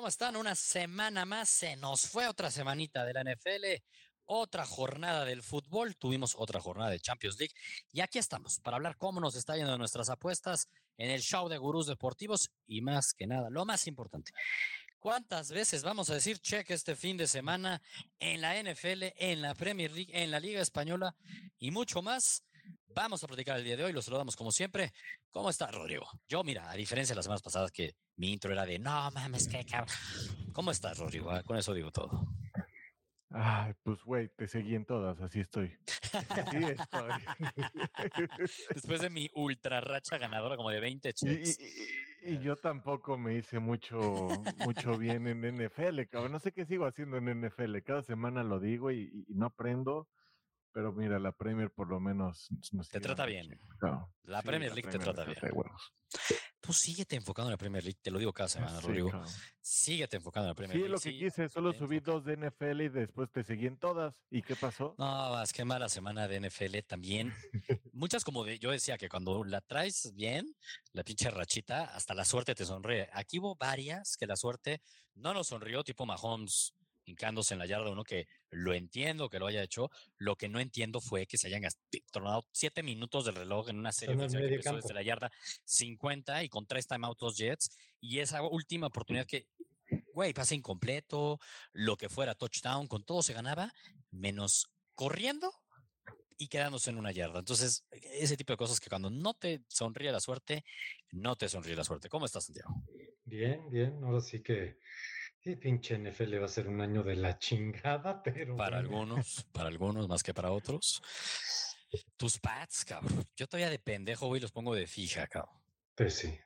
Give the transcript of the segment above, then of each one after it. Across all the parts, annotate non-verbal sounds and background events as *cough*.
¿Cómo están? Una semana más, se nos fue otra semanita de la NFL, otra jornada del fútbol, tuvimos otra jornada de Champions League y aquí estamos para hablar cómo nos está yendo nuestras apuestas en el show de Gurús Deportivos y más que nada, lo más importante, ¿Cuántas veces vamos a decir check este fin de semana en la NFL, en la Premier League, en la Liga Española y mucho más? Vamos a platicar el día de hoy, los saludamos como siempre. ¿Cómo está, Rodrigo? Yo, mira, a diferencia de las semanas pasadas que mi intro era de no mames, qué cabrón. ¿Cómo estás, Rodrigo? Ah, Con eso digo todo. Ay, pues güey, te seguí en todas, así estoy. Así estoy. *laughs* Después de mi ultra racha ganadora como de 20 Y, checks. y- y- y yo tampoco me hice mucho, mucho bien en NFL, cabrón. No sé qué sigo haciendo en NFL. Cada semana lo digo y no aprendo. Pero mira, la Premier por lo menos nos Te trata bien. cabrón. La Sí, Premier la League te Premier trata me bien. Tú síguete enfocado en la Premier League, te lo digo cada Ya semana, sé, Rodrigo. cabrón. Síguete enfocado en la Premier Sí, League. lo que sí. quise, solo te subí dos de NFL y después te seguí en todas. ¿Y qué pasó? No, más que mala semana de NFL también. *laughs* Muchas como de, yo decía que cuando la traes bien, la pinche rachita, hasta la suerte te sonríe. Aquí hubo varias que la suerte no nos sonrió, tipo Mahomes hincándose en la yarda uno, que lo entiendo que lo haya hecho. Lo que no entiendo fue que se hayan tornado siete minutos del reloj en una serie en que empezó desde la yarda 50 y con tres timeouts los Jets. Y esa última oportunidad que, güey, pase incompleto, lo que fuera touchdown, con todo se ganaba, menos corriendo y quedándose en una yarda. Entonces, ese tipo de cosas que cuando no te sonríe la suerte, no te sonríe la suerte. ¿Cómo estás, Santiago? Bien, bien. Ahora sí que sí, pinche NFL va a ser un año de la chingada, *laughs* pero Para bueno. algunos, para algunos más que para otros. Tus pads, cabrón. Yo todavía de pendejo, güey, los pongo de fija, cabrón. Pues sí.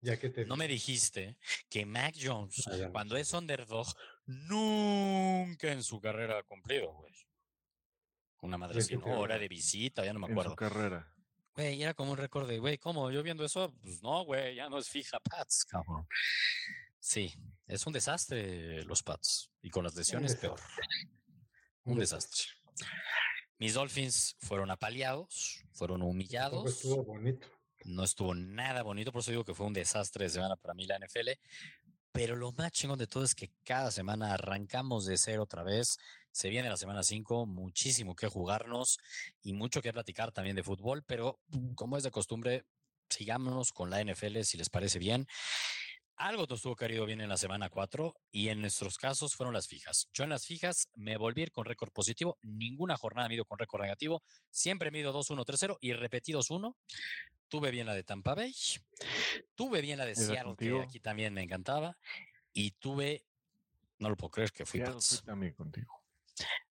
Ya que te No me dijiste que Mac Jones, Ah, cuando es underdog, nunca en su carrera ha cumplido, güey. Una madre ¿De así, qué ¿no? te Hora de visita, ya no me En acuerdo. su carrera. Güey, era como un récord de, güey, ¿cómo? Yo viendo eso, pues no, güey, ya no es fija Pats, cabrón. Sí, es un desastre los Pats. Y con las lesiones peor. Un desastre. Mis Dolphins fueron apaleados, fueron humillados. estuvo bonito. No estuvo nada bonito, por eso digo que fue un desastre de semana para mí la NFL. Pero lo más chingón de todo es que cada semana arrancamos de cero otra vez. Se viene la semana 5, muchísimo que jugarnos y mucho que platicar también de fútbol, pero como es de costumbre, sigámonos con la NFL si les parece bien. Algo nos estuvo querido bien en la semana 4 y en nuestros casos fueron las fijas. Yo en las fijas me volví con récord positivo, ninguna jornada me he ido con récord negativo, siempre me he ido 2-1-3-0 y repetí 2-1. Tuve bien la de Tampa Bay, tuve bien la de Seattle, contigo. que aquí también me encantaba, y tuve, no lo puedo creer que fui Seattle Pats. fui también contigo.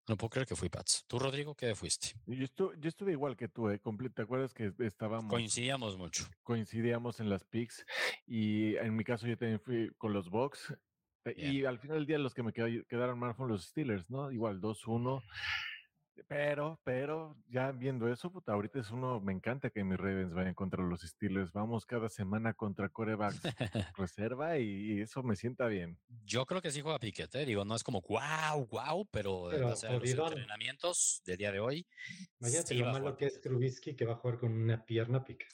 No puedo creer que fui Pats. ¿Tú, Rodrigo, qué fuiste? Yo estuve, yo estuve igual que tú, ¿eh? ¿Te acuerdas que estábamos, Coincidíamos mucho. coincidíamos en las picks? Y en mi caso yo también fui con los Bucks. eh, Bien. Y al final del día los que me queda- quedaron mal fueron los Steelers, ¿no? Igual 2-1. Pero, pero, ya viendo eso, puta, ahorita es uno, me encanta que mis Ravens vayan contra los Steelers. Vamos cada semana contra corebacks *laughs* reserva y, y eso me sienta bien. Yo creo que sí juega Piquet, ¿eh? Digo, no es como wow, wow, pero, Pero a los entrenamientos del día de hoy. Imagínate sí lo malo que es. Trubisky que va a jugar con una pierna Piquet.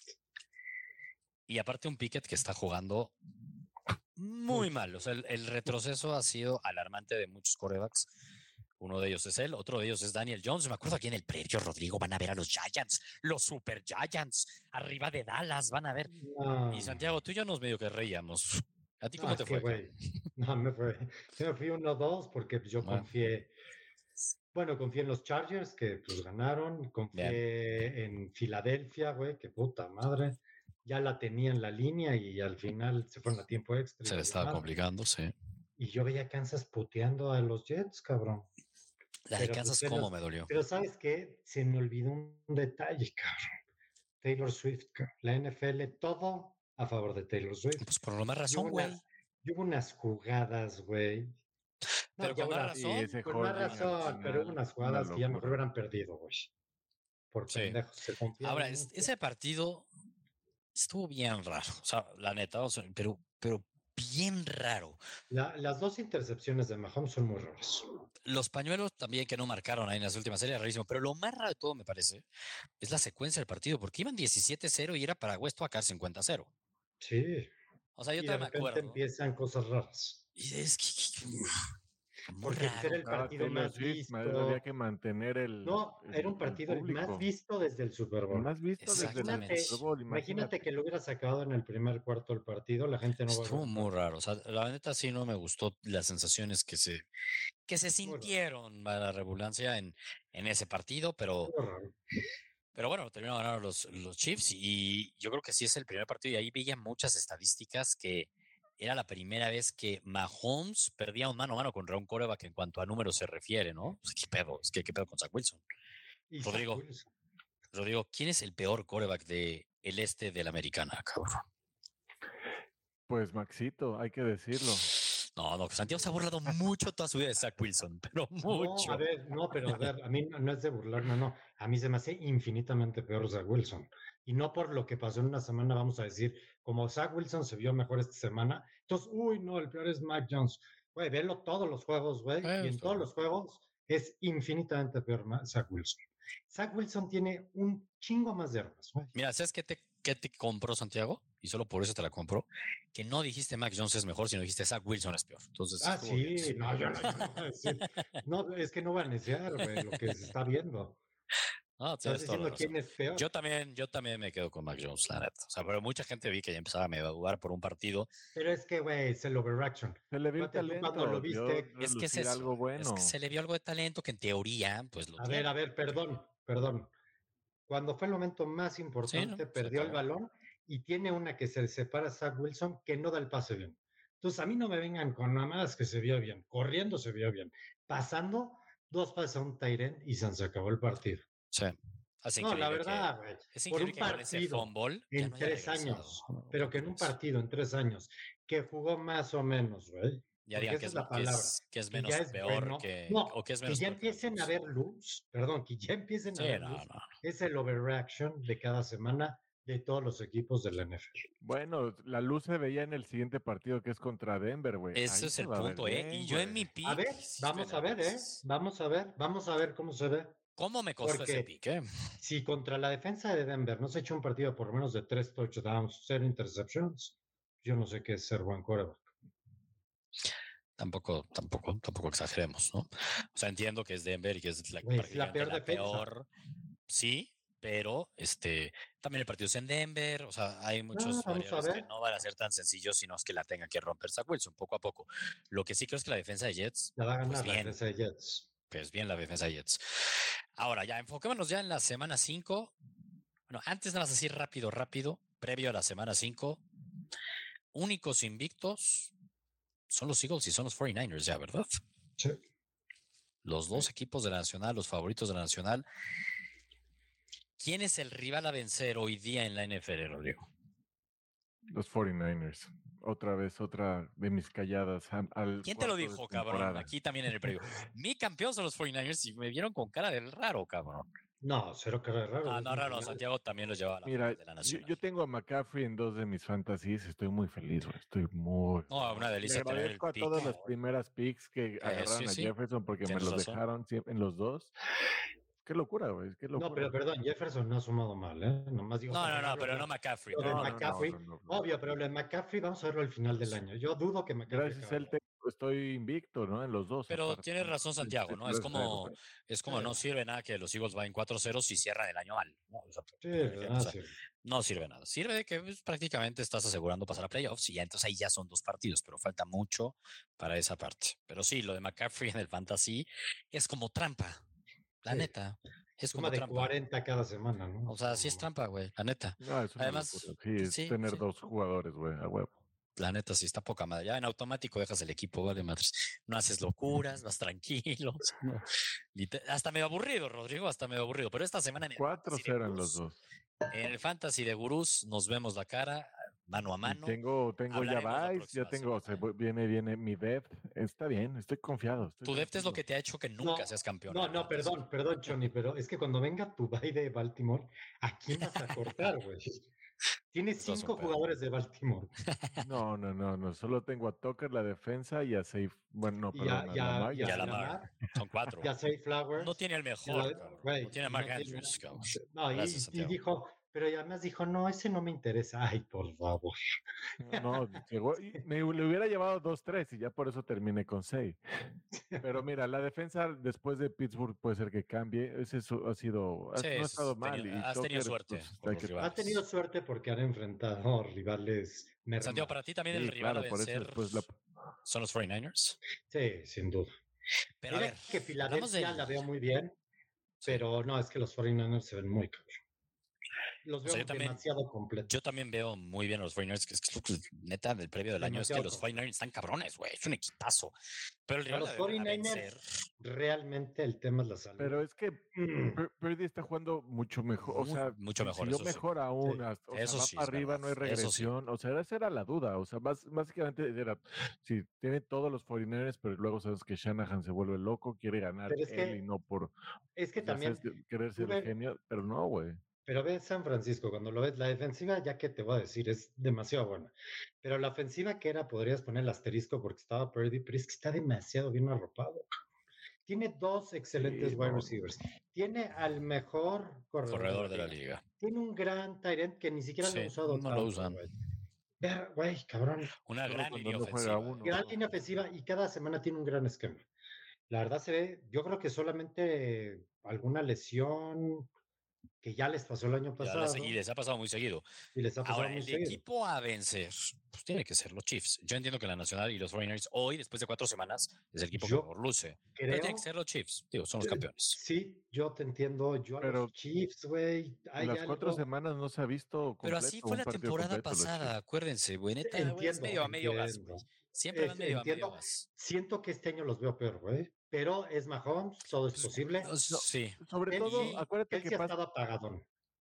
Y aparte un Piquet que está jugando muy mal. O sea, el, el retroceso ha sido alarmante de muchos corebacks. Uno de ellos es él, otro de ellos es Daniel Jones. Me acuerdo aquí en el previo, Rodrigo, van a ver a los Giants, los Super Giants, arriba de Dallas, van a ver. No. Y Santiago, tú y yo nos medio que reíamos. ¿A ti cómo te fue? güey, No, me fue. sí me fui 1-2 porque yo Bueno. confié. Bueno, confié en los Chargers que pues ganaron. Confié en Filadelfia, güey, que puta madre. Ya la tenía en la línea y al final se fueron a tiempo extra. Se le estaba complicando, sí. Y yo veía a Kansas puteando a los Jets, cabrón. La de Pero, pues, Kansas, de ¿cómo me dolió? Pero ¿sabes qué? Se me olvidó un detalle, *laughs* cabrón. Taylor Swift, cabrón. la NFL, todo a favor de Taylor Swift. Pues por lo más Y razón, hubo güey. unas- y hubo unas jugadas, güey. No, pero con más razón. ese Con más razón, pero hubo unas una jugadas que ya mejor hubieran perdido, güey. Por Sí. pendejos, se Ahora, es- ese partido estuvo bien raro. O sea, la neta, o sea, pero, pero bien raro. La- las dos intercepciones de Mahomes son muy raras. Los pañuelos también que no marcaron ahí en las últimas series, rarísimo. Pero lo más raro de todo, me parece, es la secuencia del partido, porque iban 17-0 y era para West acá 50-0. Sí. O sea, yo y de me acuerdo. empiezan cosas raras. Y es que. Porque raro. era el partido más visto. Había que mantener el. No, el- era un el partido el más visto desde el Super El Bowl. más visto desde el Exactamente. Super Bowl. Imagínate que lo hubieras acabado en el primer cuarto del partido, la gente no va a Estuvo muy raro. O sea, la neta sí no me gustó las sensaciones que se, que se sintieron a la redundancia en, en ese partido, pero, pero bueno, terminaron ganando los, los Chiefs y yo creo que sí es el primer partido y ahí veía muchas estadísticas que era la primera vez que Mahomes perdía un mano a mano contra un coreback en cuanto a números se refiere, ¿no? Pues, *laughs* ¿Qué pedo? Es que qué pedo con Zach Wilson. Y Rodrigo. Wilson. Rodrigo, ¿quién es el peor coreback de el este de la americana, cabrón? Pues Maxito, hay que decirlo. No, no, Santiago se ha burlado mucho toda su vida de Zach Wilson, pero mucho. No, a ver, no, pero a ver, a mí no, no es de burlar, no, no. A mí se me hace infinitamente peor Zach Wilson. Y no por lo que pasó en una semana, vamos a decir, como Zach Wilson se vio mejor esta semana, entonces, uy, no, el peor es Mac Jones. Güey, velo todos los juegos, güey, y en todos los juegos es infinitamente peor Zach Wilson. Zach Wilson tiene un chingo más de armas, güey. Mira, ¿sabes qué te, qué te compró Santiago? Y solo por eso te la compró. Que no dijiste Mac Jones es mejor, sino dijiste Zach Wilson es peor. Entonces, Ah, sí, no, yo no, yo no voy a decir. No, es que no va a güey, lo que se está viendo. La diciendo quién es peor. Yo también, yo también me quedo con Mac Jones, la neta. O sea, pero mucha gente vi que ya empezaba a medio a dudar por un partido. Pero es que, güey, es el overreaction. Se le vio cuando talento. lo viste- Es que es eso. algo bueno. Es que se le vio algo de talento que en teoría, pues lo A ver, tiene. a ver, perdón, perdón. Cuando fue el momento más importante, se perdió el balón y tiene una que se le separa a Zach Wilson que no da el pase bien. Entonces, a mí no me vengan con nada más que se vio bien. Corriendo se vio bien. Pasando, dos pases a un Tyren y se acabó el partido. Sí. Es No, la que- verdad, güey. es por un que partido en no tres regresado. años, No, pero ¿cómo que en un partido en tres años, que jugó más o menos, güey. Ya porque digan esa que es la que palabra, es, que es que menos ya es peor bueno. que. No, o que es que menos ya peor que empiecen a ver luz, perdón, que ya empiecen a ver no, luz, no. es el overreaction de cada semana de todos los equipos del NFL. Bueno, la luz se veía en el siguiente partido que es contra Denver, güey. Ese es el punto, ¿eh? Y yo en mi güey. A pick. ver, vamos a ver, ¿eh? Vamos a ver, vamos a ver cómo se ve. ¿Cómo me costó ese pick, eh? Si contra la defensa de Denver no se echa un partido por menos de tres touchdowns, cero interceptions, yo no sé qué es ser buen coreback. Tampoco, tampoco, tampoco exageremos, ¿no? O sea, entiendo que es Denver y que es la, es la peor la defensa. peor. Sí, pero este también el partido es en Denver. O sea, hay muchos variables que no van a ser tan sencillos, sino es que la tenga que romper Zach Wilson poco a poco. Lo que sí creo es que la defensa de Jets La va a ganar Pues la bien. defensa de Jets. pues bien la defensa de Jets. Ahora, ya enfoquémonos ya en la semana 5. Bueno, antes nada más así rápido, rápido, previo a la semana 5. Únicos invictos son los Eagles y son los 49ers, ya, ¿verdad? Sí. Los dos equipos de la Nacional, los favoritos de la Nacional. ¿Quién es el rival a vencer hoy día en la NFL, Rodrigo? Los 49ers. Otra vez, otra de mis calladas. al ¿Quién te lo dijo, cabrón? Aquí también en el previo. Mi campeón son los 49ers y me vieron con cara del raro, cabrón. No, cero cara raro. Ah, no, raro. Santiago también los llevaba a la Mira, de la yo, Nacional. yo tengo a McCaffrey en dos de mis fantasies. Estoy muy feliz, güey. Estoy muy. No, una Le delicia tener el agradezco a pick. todas las primeras picks que agarraron sí, a sí. Jefferson porque me los razón. dejaron siempre en los dos. Qué locura, güey. Qué locura. No, pero perdón, Jefferson no ha sumado mal, ¿eh? Nomás digo, No, no, no, pero no McCaffrey. lo no, No, no, no, no, McCaffrey, no, no, no. Obvio, pero lo de McCaffrey vamos a verlo al final del año. Yo dudo que McCaffrey. Gracias técnico estoy invicto, ¿no? En los dos. Pero aparte, tienes razón, Santiago, Sí, ¿no? Es como, es como no sirve nada que los Eagles vayan 4-0 si cierran el año mal. ¿no? O sea, Sí, por ejemplo, ¿verdad? o sea, Sí. no sirve nada. Sirve de que pues, prácticamente estás asegurando pasar a playoffs y ya entonces ahí ya son dos partidos, pero falta mucho para esa parte. Pero sí, lo de McCaffrey en el fantasy es como trampa. La Sí. neta, es Suma como de trampa. 40 cada semana, ¿no? O sea, sí es trampa, güey, la neta. No, Además. Sí, es tener sí. dos jugadores, güey, a huevo. La neta, sí está poca madre. Ya en automático dejas el equipo, vale, madres. No haces locuras, vas tranquilo. no. Hasta medio aburrido, Rodrigo, hasta medio aburrido. Pero esta semana en el, fantasy de 4-0 en los gurús, dos. en el fantasy de gurús nos vemos la cara. mano a Y mano. Tengo, tengo ya Hablaremos próxima ya tengo, se viene, viene mi depth. Está bien, estoy confiado. estoy Tu depth es lo que te ha hecho que nunca No, seas campeón. No, no, perdón, perdón, Johnny, pero es que cuando venga tu bye de Baltimore, ¿a quién vas a cortar, güey? Un cinco jugadores de Baltimore. No, no, no, no. Solo tengo a Tucker, la defensa y a Safe. Bueno, no, Y perdón, a, a y a- y a. Lamar. Son cuatro. y a Flowers. No tiene el mejor. no tiene a no Mark tiene- Andrews. No, y, dijo, pero además dijo, no, ese no me interesa. Ay, por favor. No, *laughs* llegó- y me le hubiera llevado 2-3 y ya por eso terminé con 6. Pero *laughs* mira, la defensa después de Pittsburgh puede ser que cambie. Ese ha sido, Sí, no ha es- estado mal. tenido- y has tenido Tucker, suerte pues, que-. Ha tenido suerte porque han enfrentado *laughs* rivales mermados. Santiago, para ti también el Sí, rival claro, a por eso la- son los 49ers. Sí, sin duda. Pero a ver, que Filadelfia del- la veo muy bien, pero no, es que los 49ers se ven muy cabrón. Los O veo sea, yo también- demasiado completos. Yo también veo muy bien a los 49ers, que es que es lo- neta del previo del año es que los completo. 49ers están cabrones, güey. Es un equipazo. Pero el rival los a- a 49ers vencer, realmente el tema es la salud. Pero es que *clears throat* Mm, Pur- Purdy está jugando mucho mejor, o sea, mucho mejor, siguió eso sí. mejor aún, hasta- o sea, Eso va sí para arriba, no hay regresión, o sea, esa era la duda, o sea, básicamente era, si tiene todos los 49ers, pero luego sabes que Shanahan se vuelve loco, quiere ganar Pero es él que y no por, es que también, querer ser el genio, pero no, güey. Pero ve San Francisco, cuando lo ves, la defensiva, ya que te voy a decir, es demasiado buena. Pero la ofensiva que era, podrías poner el asterisco porque estaba Purdy, pero es que está demasiado bien arropado. Tiene dos excelentes Sí, wide no. recievers. Tiene al mejor corredor, corredor de la liga. Tiene un gran Tyrant que ni siquiera lo Sí, ha usado. no lo tanto, usan. güey. Ver, güey, cabrón. Una gran ofensiva. uno. Línea ofensiva y cada semana tiene un gran esquema. La verdad se ve, yo creo que solamente alguna lesión que ya les pasó el año pasado les- y les ha pasado muy seguido. y les ha pasado Ahora, muy el seguido. equipo a vencer, pues tiene que ser los Chiefs. Yo entiendo que la Nacional y los 49ers hoy, después de cuatro semanas, es el equipo Yo que mejor luce. Pero tiene que ser los Chiefs. Digo, son los Eh, campeones. sí, yo te entiendo. Yo a Pero los Chiefs, güey. En las cuatro semanas no se ha visto Pero así fue la temporada pasada, acuérdense, güey. Neta, güey, es Entiendo, medio a medio gas, güey. Siempre Es- van medio a medio gas. Siento que este año los veo peor, güey. Pero es Mahomes, todo es posible. Sí, Sobre Él todo, sí- acuérdate Él que pasa, estado apagadón.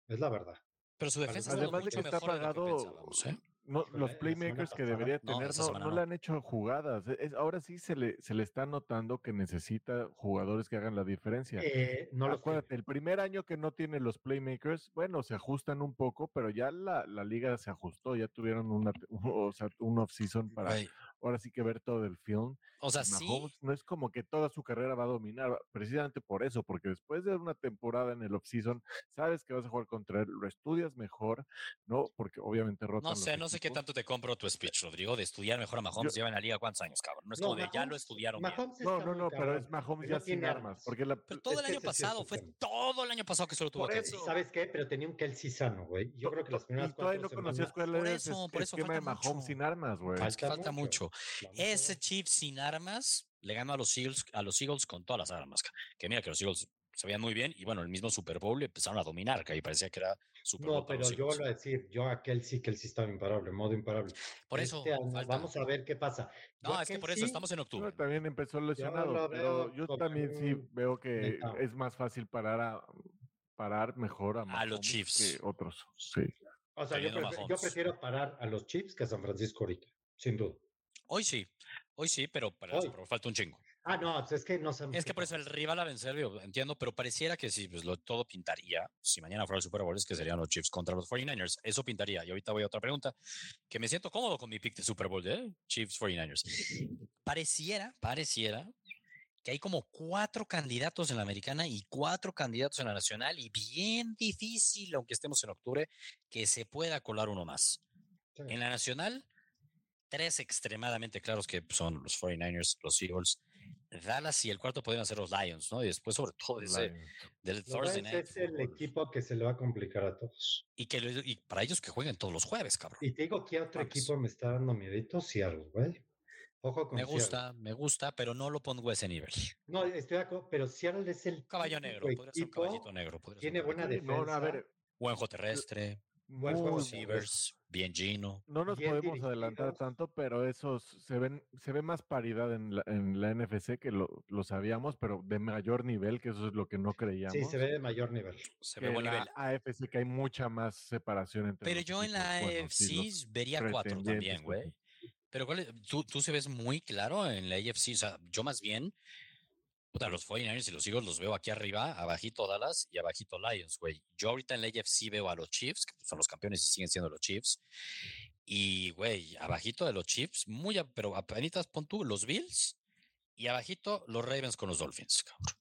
Es la verdad. pero su defensa además de que está apagado, ¿eh? no, los playmakers que debería tener no, semana no no. le han hecho jugadas. e, Es- ahora sí se le, se le está notando que necesita jugadores que hagan la diferencia. Eh, no Acuérdate, el primer año que no tiene los playmakers, bueno, se ajustan un poco, pero ya la, la liga se ajustó, ya tuvieron una, te- *laughs* o sea, un off-season para Güey, ahora sí que ver todo el film. O sea, Y sí, Mahomes no es como que toda su carrera va a dominar, precisamente por eso, porque después de una temporada en el off-season, sabes que vas a jugar contra él, lo estudias mejor, ¿no? Porque obviamente rotan no los sé, no sé qué tanto te compro tu speech, Rodrigo, de estudiar mejor a Mahomes. Yo- Lleva en la liga cuántos años, cabrón. No es No, como de ya lo Mahomes- estudiaron bien. Mahomes No, no, no, pero es Mahomes pero ya sin armas, porque la, Pero todo Es el que año es pasado, el fue todo el año pasado que solo tuvo Por que eso. Y ¿Sabes qué? Pero tenía un Kelsey sano, güey. Yo creo que las primeras y todavía no cuatro conocías cuál Por era eso, ese por eso esquema de Mahomes sin armas, güey. Falta falta mucho. Ese Chiefs sin armas le ganó a los Eagles, a los Eagles con todas las armas. Que mira que los Eagles se veían muy bien y bueno, el mismo Super Bowl empezaron a dominar, que ahí parecía que era Super Bowl No, pero yo vuelvo a decir, yo a Kelsey, Kelsey estaba imparable, modo imparable. Por eso, Este año, falta. vamos a ver qué pasa. Yo No, es que por eso estamos en octubre. También empezó lesionado, lo pero yo también sí veo que neta. es más fácil parar a parar mejor a, A los Chiefs. que otros. Sí. O sea, yo, teniendo prefi- yo prefiero parar a los Chiefs que a San Francisco ahorita, sin duda. Hoy sí, hoy sí, pero para el Hoy. Super Bowl falta un chingo. Ah, no, pues es que no sabemos. Es que por eso el rival a vencer, digo, entiendo, pero pareciera que si pues, lo, todo pintaría, si mañana fuera el Super Bowl, es que serían los Chiefs contra los 49ers. Eso pintaría. Y ahorita voy a otra pregunta, que me siento cómodo con mi pick de Super Bowl, ¿eh? Chiefs 49ers. Pareciera, pareciera que hay como cuatro candidatos en la americana y cuatro candidatos en la nacional y bien difícil, aunque estemos en octubre, que se pueda colar uno más. Sí. En la nacional, tres extremadamente claros que son los 49ers, los Eagles, Dallas y el cuarto podrían ser los Lions, ¿no? Y después, sobre todo, ese del Thursday Night es el equipo que se le va a complicar a todos. Y, que, y para ellos que jueguen todos los jueves, cabrón. Y te digo que otro Vamos. equipo me está dando miedito, Seattle, güey. Ojo con Me Seattle. gusta, me gusta, pero no lo pongo a ese nivel. No, estoy de acuerdo, pero Seattle es el Caballo negro, podría ser un caballito negro. tiene buena Sí, no, defensa. a ver, Buen juego terrestre. Buen Muy juego. buen Receivers, bien Gino. No nos Bien podemos adelantar tanto, pero esos se ven, se ve más paridad en la, en la NFC que lo, lo sabíamos, pero de mayor nivel, que eso es lo que no creíamos. Sí, se ve de mayor nivel. Se ve buen la nivel. AFC que hay mucha más separación entre. Pero yo en la buenos AFC vería cuatro también, güey. Pero ¿cuál es? tú, tú se ves muy claro en la AFC. O sea, yo más bien, puta, los 49ers y los Eagles los veo aquí arriba, abajito Dallas y abajito Lions, güey. Yo ahorita en la AFC veo a los Chiefs, que son los campeones y siguen siendo los Chiefs. Y, güey, abajito de los Chiefs, muy, a- pero apenas pon tú los Bills y abajito los Ravens con los Dolphins, cabrón.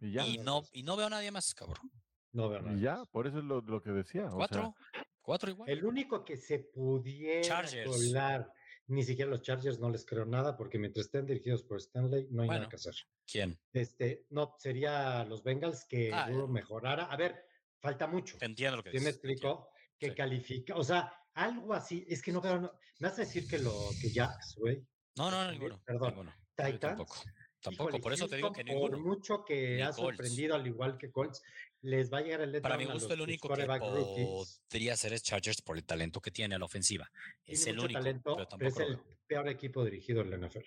Y ya, Y no, y no veo a nadie más, cabrón. No veo nada. y ya, por eso es lo, lo que decía. o sea, Cuatro, cuatro igual. El único que se pudiera Chargers. colar, ni siquiera los Chargers no les creo nada, porque mientras estén dirigidos por Stanley, no hay Bueno. nada que hacer. ¿Quién? Este, no, sería los Bengals que Ah, eh. mejorara. A ver, falta mucho. Entiendo lo que ¿Sí me explico? Que Sí. califica, o sea, algo así, es que no veo, no, me vas a decir que lo, que Jax, güey, No, no, También, ninguno. perdón, ninguno. Titans. tampoco. Tampoco, híjole, por eso te digo que Houston, Por ninguno. mucho que Ni ha Colts. sorprendido, al igual que Colts, les va a llegar el Para mi gusto, el único que podría ser es Chargers por el talento que tiene a la ofensiva. Es el único, talento, pero pero es el peor equipo dirigido en la NFL.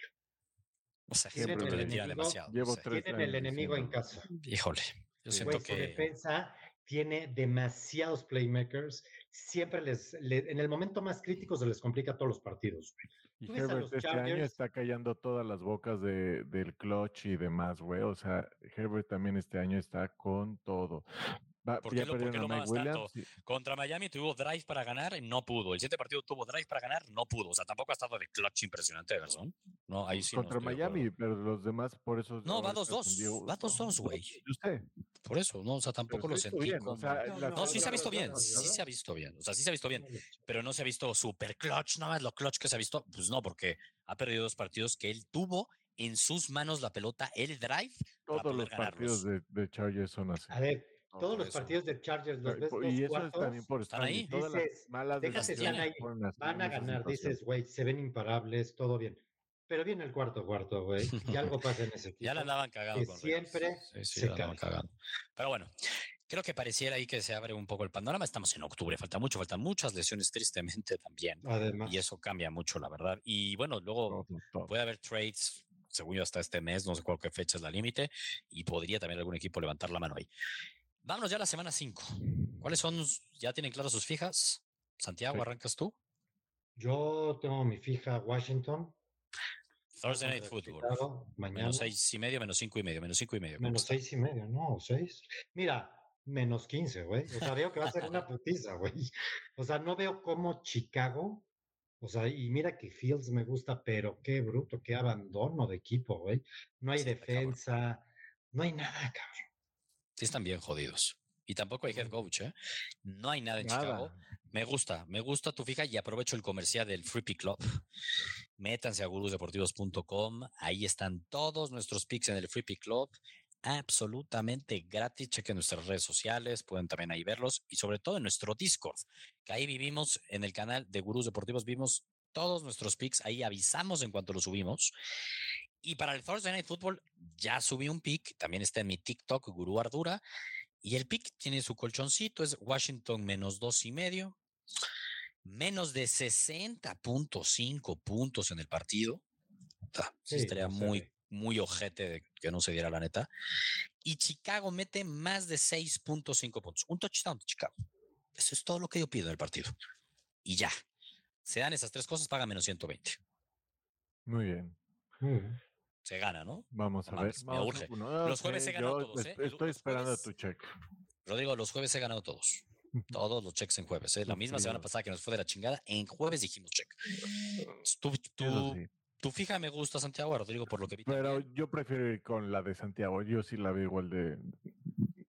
O sea, tienen siento que el enemigo, demasiado. llevo no sé. tres Tienen el enemigo en casa. Híjole, yo Sí. siento su que defensa tiene demasiados playmakers. Siempre les, le- en el momento más crítico se les complica todos los partidos. Y Herbert los este año está callando todas las bocas de, del clutch y demás, güey. O sea, Herbert también este año está con todo. Va- ¿Por qué lo- por qué lo mamas tanto? Y- contra Miami tuvo drive para ganar y no pudo. El siguiente partido tuvo drive para ganar, no pudo. O sea, tampoco ha estado de clutch impresionante, Everson. No, ahí sí. contra. Miami, pero los demás por eso. No, va ahora están con 2-2. Diego- Va 2-2, güey. Yo sé. Por eso, no, o sea, tampoco pero lo sentí bien, como... o sea, No, sí se ha visto bien, sí se ha visto bien, o sea, sí se ha visto bien, pero no se ha visto super clutch, nada más lo clutch que se ha visto, pues no, porque ha perdido dos partidos que él tuvo en sus manos la pelota, el drive, para Todos poder los partidos de, de Chargers son así. A ver, No, todos los eso. partidos de Chargers los Pero- ves por- dos y eso es también por Stanley. ahí. Todas Dices, las malas decisiones están ahí. van a ganar, dices, güey, se ven imparables, todo bien. Pero viene el cuarto cuarto, güey, *laughs* y algo pasa en ese equipo. *laughs* Ya la andaban cagando con siempre Sí, sí, se la andaban cagando. Pero bueno, creo que pareciera ahí que se abre un poco el panorama. Estamos en octubre, falta mucho, faltan muchas lesiones tristemente también. Además, Y eso cambia mucho, la verdad. Y bueno, luego Todo, todo. puede haber trades, según yo, hasta este mes, no sé cuál qué fecha es la límite, y podría también algún equipo levantar la mano ahí. Vámonos ya a la semana 5. ¿Cuáles son? ¿Ya tienen claras sus fijas? Santiago, Sí. ¿arrancas tú? yo tengo mi fija Washington. Thursday Night Football. Mañana. Menos seis y medio, menos cinco y medio, menos cinco y medio. ¿cómo Menos está? seis y medio, ¿no? ¿O seis? Mira, menos quince, güey. O sea, veo que va a ser una putiza, güey. O sea, no veo cómo Chicago, o sea, y mira que Fields me gusta, pero qué bruto, qué abandono de equipo, güey. No hay Sí, defensa, no hay nada, cabrón. Sí, están bien jodidos. Y tampoco hay head coach, ¿eh? No hay nada en Chicago. Me gusta, me gusta tu fija y aprovecho el comercial del Free Pick Club. Métanse a gurusdeportivos.com. Ahí están todos nuestros picks en el Free Pick Club. Absolutamente gratis. Chequen nuestras redes sociales, pueden también ahí verlos y sobre todo en nuestro Discord, que ahí vivimos en el canal de Gurús Deportivos. Vimos todos nuestros picks. Ahí avisamos en cuanto los subimos. Y para el Thursday Night Football ya subí un pick. También está en mi TikTok, Gurú Ardura. Y el pick tiene su colchoncito, es Washington menos dos y medio, menos de 60.5 puntos en el partido. Puta, sí, estaría no se muy, muy ojete de que no se diera la neta. Y Chicago mete más de 6.5 puntos. Un touchdown de Chicago. Eso es todo lo que yo pido en el partido. Y ya. Se dan esas tres cosas, paga menos 120. Muy bien. Mm. Se gana, ¿no? Vamos a ver. me urge. Los jueves he ganado todos, ¿eh? Estoy esperando jueves- tu check. Rodrigo, los jueves he ganado todos. *laughs* Todos los checks en jueves. ¿eh? La misma semana frío. pasada que nos fue de la chingada, en jueves dijimos check. Tu, sí. tu fija me gusta, Santiago, Rodrigo, por lo que vi. Pero también. yo prefiero ir con la de Santiago. Yo sí la veo igual de.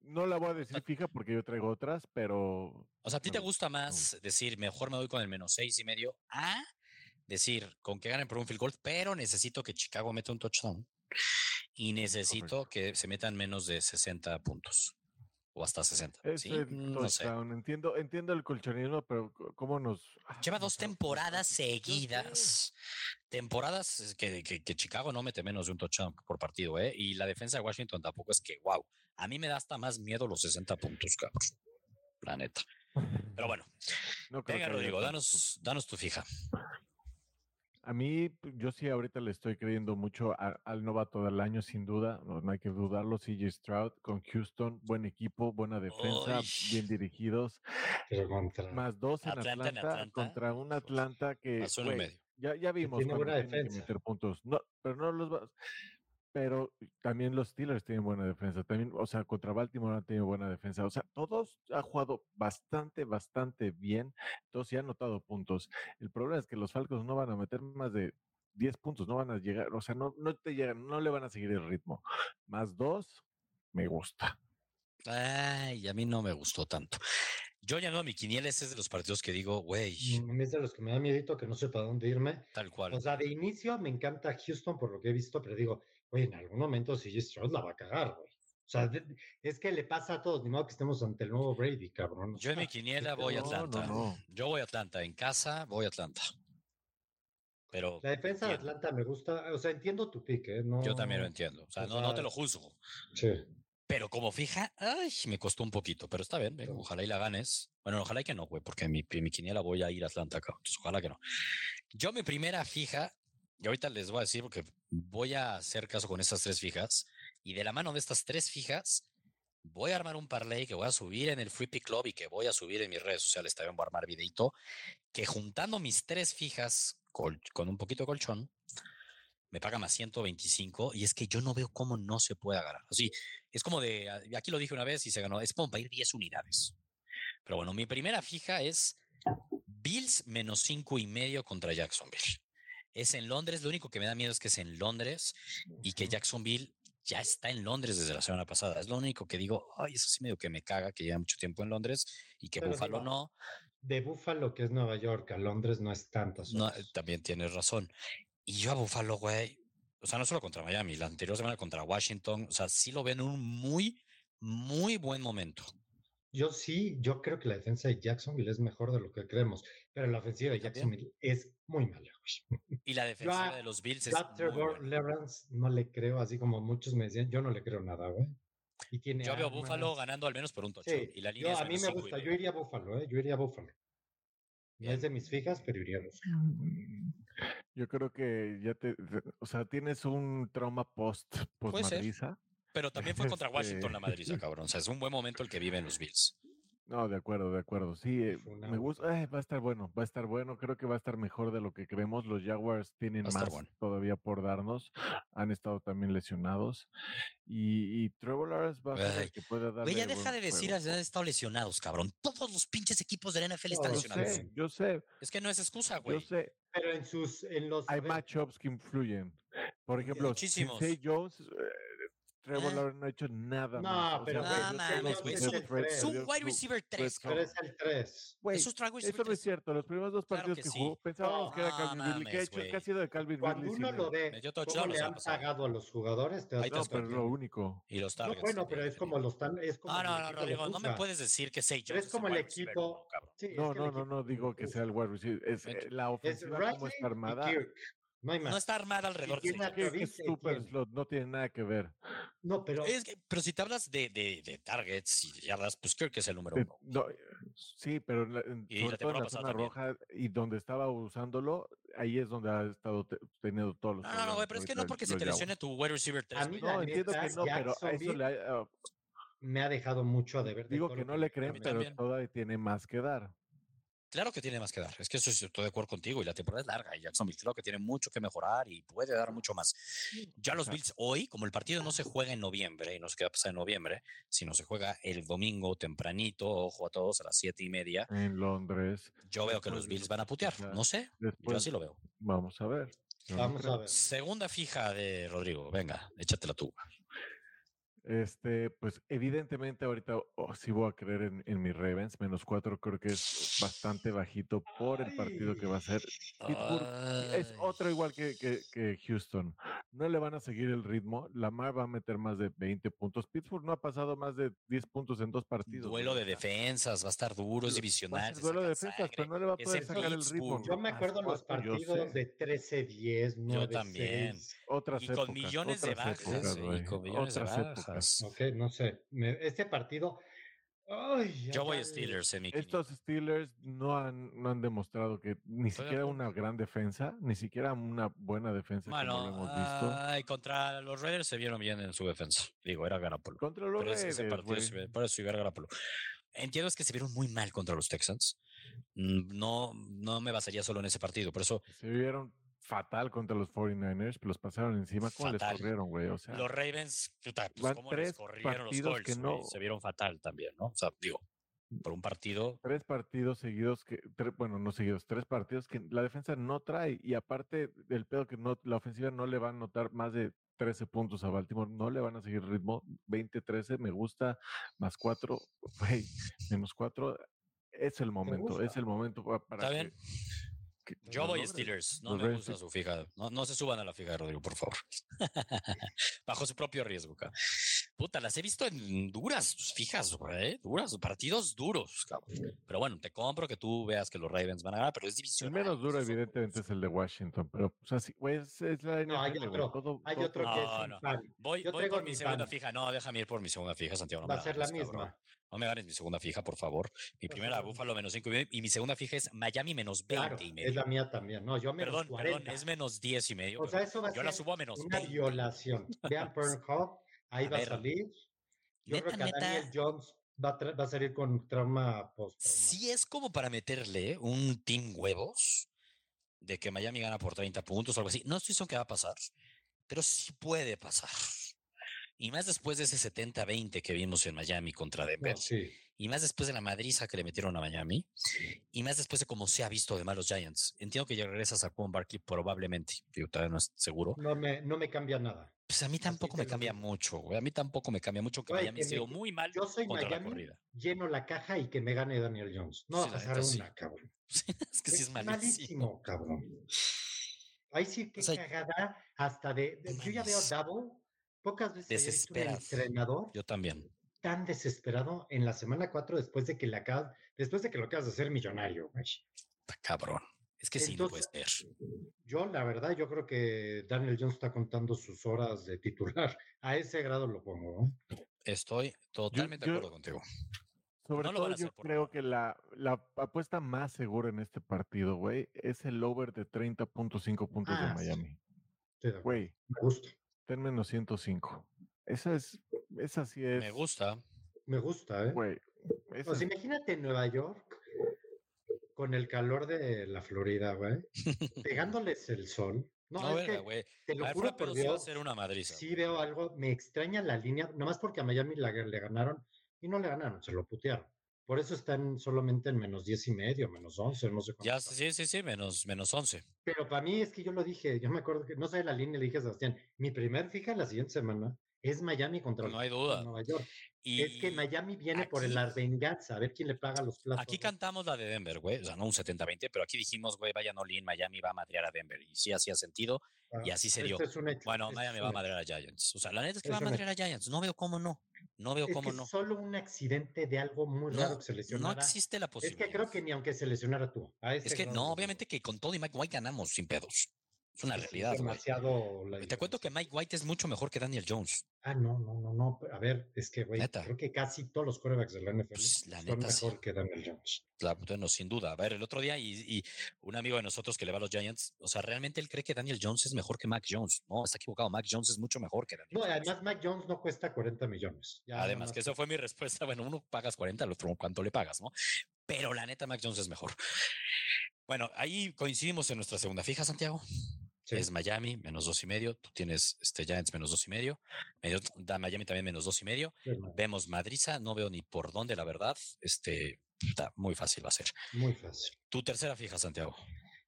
No la voy a decir fija porque yo traigo otras, pero. O sea, ¿a ti te gusta, gusta más decir, mejor me voy con el menos seis y medio, a decir, con que ganen por un field goal, pero necesito que Chicago meta un touchdown y necesito que se metan menos de 60 puntos o hasta 60? Es ¿sí? No sé. Entiendo, entiendo el colchonismo, pero ¿cómo nos. ah, Lleva dos temporadas seguidas. Temporadas que, que- que Chicago no mete menos de un touchdown por partido, ¿eh? Y la defensa de Washington tampoco es que, wow. A mí me da hasta más miedo los 60 puntos, cabrón. La neta. Pero *laughs* bueno, No venga, Rodrigo, danos, danos tu fija. A mí, p- yo sí ahorita le estoy creyendo mucho a- al novato del año, sin duda, no, no hay que dudarlo, CJ Stroud con Houston, buen equipo, buena defensa, Uy. bien dirigidos, Pero contra. más dos en Atlanta Atlanta, en Atlanta, contra un Atlanta que, Más uno y güey, medio. ya, ya vimos tiene cuando buena tienen que defensa. meter puntos, no, pero no los va- pero también los Steelers tienen buena defensa, también, o sea, contra Baltimore han tenido buena defensa, o sea, todos han jugado bastante, bastante bien, todos sí han notado puntos. El problema es que los Falcons no van a meter más de 10 puntos, no van a llegar, o sea, no, no te llegan, no le van a seguir el ritmo. Más dos, me gusta. Ay, a mí no me gustó tanto. Yo ya no, mi quiniela ese es de los partidos que digo, güey, Mm, A mí es de los que me da miedito que no sé para dónde irme. tal cual. O sea, de inicio me encanta Houston por lo que he visto, pero digo, oye, en algún momento CJ Stroud la va a cagar, güey. O sea, de- es que le pasa a todos, ni modo que estemos ante el nuevo Brady, cabrón. Yo en mi sea, quiniela voy a No, no, Atlanta. no. Yo voy a Atlanta. En casa voy a Atlanta. Pero La defensa de. Atlanta me gusta, o sea, entiendo tu pick, ¿eh? No, yo también lo entiendo. O sea, o no, no te sea, lo juzgo. Sí. Pero como fija, ay, me costó un poquito, pero está bien, venga, ojalá y la ganes. Bueno, ojalá y que no, güey, porque en mi, en mi quiniela voy a ir a Atlanta, cabrón, entonces ojalá que no. Yo mi primera fija, y ahorita les voy a decir porque voy a hacer caso con estas tres fijas, y de la mano de estas tres fijas, voy a armar un parlay que voy a subir en el Free Pick Club y que voy a subir en mis redes sociales, también voy a armar videito, que juntando mis tres fijas col- con un poquito de colchón, me paga más 125 y es que yo no veo cómo no se puede agarrar. Así, es como de, ah, aquí lo dije una vez y se ganó, es como para ir 10 unidades. Pero bueno, mi primera fija es Bills menos cinco y medio contra Jacksonville. Es en Londres, lo único que me da miedo es que es en Londres y que Jacksonville ya está en Londres desde la semana pasada. Es lo único que digo, ay, eso sí medio que me caga, que lleva mucho tiempo en Londres y que Pero Buffalo no. De Buffalo, que es Nueva York, a Londres no es tantas No, también tienes razón. Y yo a Buffalo, güey, o sea, no solo contra Miami, la anterior semana contra Washington, o sea, sí lo ven en un muy, muy buen momento. Yo sí, yo creo que la defensa de Jacksonville es mejor de lo que creemos, pero la ofensiva de También. Jacksonville es muy mala. güey. Y la *laughs* defensiva a- de los Bills es Trevor. Lawrence no le creo, así como muchos me decían, yo no le creo nada, güey. Y tiene Yo veo a. Buffalo ganando al menos por un touchdown. Sí, y la línea yo, a mí me gusta, yo iría a Buffalo, ¿eh? Yo iría a Buffalo. No es de mis fijas, pero iría a Buffalo. Yo creo que ya te, o sea, tienes un trauma post, post Puede ser. madriza. Pero también fue contra Washington la Este- madriza, cabrón. O sea, es un buen momento el que viven los Bills. *laughs* No, de acuerdo, de acuerdo. Sí, eh, me gusta, eh, va a estar bueno, va a estar bueno. Creo que va a estar mejor de lo que creemos. Los Jaguars tienen más bueno. todavía por darnos. Han estado también lesionados. Y, y Trevor Lawrence va a ser el que pueda Güey, ya deja de decir, juego. han estado lesionados, cabrón. Todos los pinches equipos de la NFL están No, Yo lesionados. sé, yo sé, Es que no es excusa, yo güey. sé. Pero en sus, en los. Hay matchups que influyen. Por ejemplo, Muchísimos. Jones, eh, Trevor Eh. Lawrence no ha hecho nada No, pero, no de es un- wide receiver 3, Fred pero es el 3. Güey, Es un wide receiver eso no es 3. cierto. Los primeros dos Claro partidos que que, sí. jugó, pensábamos que era No Calvin Ridley. ¿Qué ha hecho? ¿Qué ha sido de Calvin Cuando Ridley? uno sin lo ve, cómo le han pagado a los jugadores, No, pero es lo único. Y los No, targets. bueno, pero es como los tan. Es como Ah, el no, no, de Rodrigo, no me puedes decir que Jones es como el equipo- uno, No, no, no, no digo que sea el wide receiver. Es eh, la ofensiva como está armada. No hay más. No está armada alrededor de. Que, es super slot, no tiene nada que ver. No, pero. Es que- pero si te hablas de, de, de targets y yardas, pues creo que es el número Eh, uno. no, sí, pero en la- en- Y sobre la todo en la zona también. roja y donde estaba usándolo, ahí es donde ha estado te- teniendo todos los No, no, no, güey, problemas pero es que no porque se te lesione tu wide receiver 3. A mí, No, entiendo que no, pero a eso le ha- ah, me ha dejado mucho a deber. de digo que no le creen, pero todavía tiene más que dar. Claro que tiene más que dar. Es que eso estoy de acuerdo contigo. Y la temporada es larga. Y Jacksonville creo que tiene mucho que mejorar y puede dar mucho más. Ya los. Bills hoy, como el partido no se juega en noviembre y no se queda pasar en noviembre, sino se juega el domingo tempranito, ojo a todos, a las siete y media, En Londres, yo veo que los Bills van a putear. No sé. Yo después así lo veo. vamos a ver. Yo Vamos a ver. Segunda fija de Rodrigo. Venga, échatela tú. Este, pues evidentemente ahorita oh, sí voy a creer en, en mis Ravens, menos cuatro creo que es bastante bajito por el partido que va a ser. Pittsburgh es otro igual que, que- que Houston. No le van a seguir el ritmo. Lamar va a meter más de 20 puntos. Pittsburgh no ha pasado más de 10 puntos en dos partidos. Duelo de defensas, va a estar duro, es divisional. duelo de defensas, pero sangre. no le va a poder sacar el ritmo. Pittsburgh. Yo me acuerdo los yo partidos de 13-10, 9 también. Otras Y épocas, con millones de otras bajas. épocas, y güey, con millones de otras épocas. Bajas. Ok, no sé. me- este partido, Ay, Yo voy a. Steelers en mi Estos Steelers no han, no han demostrado que ni Estoy siquiera una gran defensa, ni siquiera una buena defensa como lo Bueno, hemos visto. ay, contra los Raiders se vieron bien en su defensa. Digo, era Garapolo. Contra los Pero ese, ese Raiders, partido, se por eso iba a Garapolo. Entiendo es que se vieron muy mal contra los Texans. Mm, No, no me basaría solo en ese partido. Por eso Se vieron fatal contra los 49ers, los pasaron encima. ¿Cómo Fatal. les corrieron, güey? O sea, los Ravens, puta, pues cómo les corrieron los Colts, que no- se vieron fatal también, ¿no? O sea, digo, por un partido, tres partidos seguidos que, tre- bueno, no seguidos, tres partidos que la defensa no trae. Y aparte del pedo que no, la ofensiva no le va a anotar más de 13 puntos a Baltimore, no le van a seguir ritmo. 20-13, me gusta, más 4, güey, menos 4. Es el momento, es el momento pa- para ¿Está que- bien? Que Yo voy. Steelers, no Los me gusta su fija. No, no se suban a la fija de Rodrigo, por favor. *laughs* Bajo su propio riesgo, cabrón. Puta, las he visto en duras fijas, güey. Duras, partidos duros, cabrón. Pero bueno, te compro que tú veas que los Ravens van a ganar, pero es El división. menos duro, evidentemente, es el de Washington, pero, o sea, sí, güey, es, es la No, hay NFL, otro, todo- hay todo- otro que No, es. Voy, voy por mi segunda fija. No, déjame ir por mi segunda fija, Santiago. No Va a ser la misma. No me ganes mi segunda fija, por favor. Mi a primera, la Búfalo menos 5 y medio. Y mi segunda fija es Miami menos 20 Claro, y es medio. la mía también. No, yo menos Perdón, 40. perdón, es menos 10 y medio. O sea, eso va a yo la ser subo a menos una 20. violación. Vean *laughs* Pornhub, ahí A va a salir. Yo neta, creo que a neta. Daniel Jones va a, va a salir con trauma post Sí es como para meterle un team huevos de que Miami gana por 30 puntos o algo así. No estoy diciendo que va a pasar, pero sí puede pasar. Y más después de ese 70-20 que vimos en Miami contra Denver. sí. Y más después de la madriza que le metieron a Miami. Y más después de cómo se ha visto de malos Giants. Entiendo que ya regresas a Juan Barkley probablemente. Digo, todavía no es seguro. No me, no me cambia nada. Pues a mí tampoco me cambia mucho, güey. A mí tampoco me cambia mucho que Miami me- muy mal Yo soy contra la Miami, corrida. lleno la caja y que me gane Daniel Jones. No Sí, a la una, cabrón. *laughs* es que sí es malísimo. malísimo, cabrón. Ahí sí que O sea, cagada hasta de, de- no yo ya veo. Double. Pocas veces un entrenador Yo también. tan desesperado en la semana 4 después de que la acabas, después de que lo acabas de hacer millonario, güey. Está cabrón. Es que sí, no puede ser. Yo, la verdad, yo creo que Daniel Jones está contando sus horas de titular. *laughs* A ese grado lo pongo, ¿no? Estoy totalmente de yo- acuerdo contigo. Sobre No todo yo por creo nada. que la, la apuesta más segura en este partido, güey, es el over de 30.5 puntos Ah, de sí. Miami. Güey, Me gusta. Ten menos 105. Esa es, esa sí es, Me gusta. Me gusta, ¿eh? güey. esa Pues es- imagínate en Nueva York con el calor de la Florida, güey, *laughs* pegándoles el sol. No, No, es verga, que güey. te lo ver, juro por sí va a Dios, ser una madriza. sí veo algo, me extraña la línea, nomás porque a Miami la- le ganaron y no le ganaron, se lo putearon. Por eso están solamente en menos 10 y medio, menos 11, no sé cuánto. Ya, sí, sí, sí, menos, menos 11. Pero para mí es que yo lo dije, yo me acuerdo que no sé la línea, le dije a Sebastián, mi primer fija la siguiente semana es Miami contra No hay duda. Nueva York. Y es que Miami viene por aquí- la venganza, a ver quién le paga los platos. Aquí ¿no? cantamos la de Denver, güey. O sea, no un 70-20, pero aquí dijimos, güey, vaya Nolin, Miami va a madrear a Denver. Y sí hacía sentido. y Ah, así se dio. esto es un hecho, Bueno, esto Miami va a madrear a Giants. O sea, la neta es que Es va a madrear a Giants. No veo cómo no. No veo Es cómo que no. solo un accidente de algo muy raro No, que se no lesionara. existe la es posibilidad. que creo que ni aunque se lesionara tú. a ese Es que no, obviamente que con todo y Mike White ganamos sin pedos. Es una Es realidad, güey. demasiado la Te cuento que. Mike White es mucho mejor que Daniel Jones. Ah, no, no, no, no. A ver, es que, güey, creo que casi todos los quarterbacks de la NFL Pues, la son neta, sí. mejor que Daniel Jones. Bueno, sin duda. A ver, el otro día y, y un amigo de nosotros que le va a los Giants, o sea, realmente él cree que Daniel Jones es mejor que Mac Jones. No, está equivocado. Mac Jones es mucho mejor que Daniel No, Jones. además Mac Jones no cuesta 40 millones. Ya Además, más que eso fue mi respuesta. *laughs* Bueno, uno pagas 40, el otro cuánto le pagas, ¿no? Pero la neta, Mac Jones es mejor. Bueno, ahí coincidimos en nuestra segunda fija, Santiago. Sí. Es Miami, menos dos y medio. Tú tienes este Giants menos dos y medio. medio da Miami también menos dos y medio. Sí, Vemos Madriza, no veo ni por dónde, la verdad. Este está muy fácil va a ser. Muy fácil. Tu tercera fija, Santiago.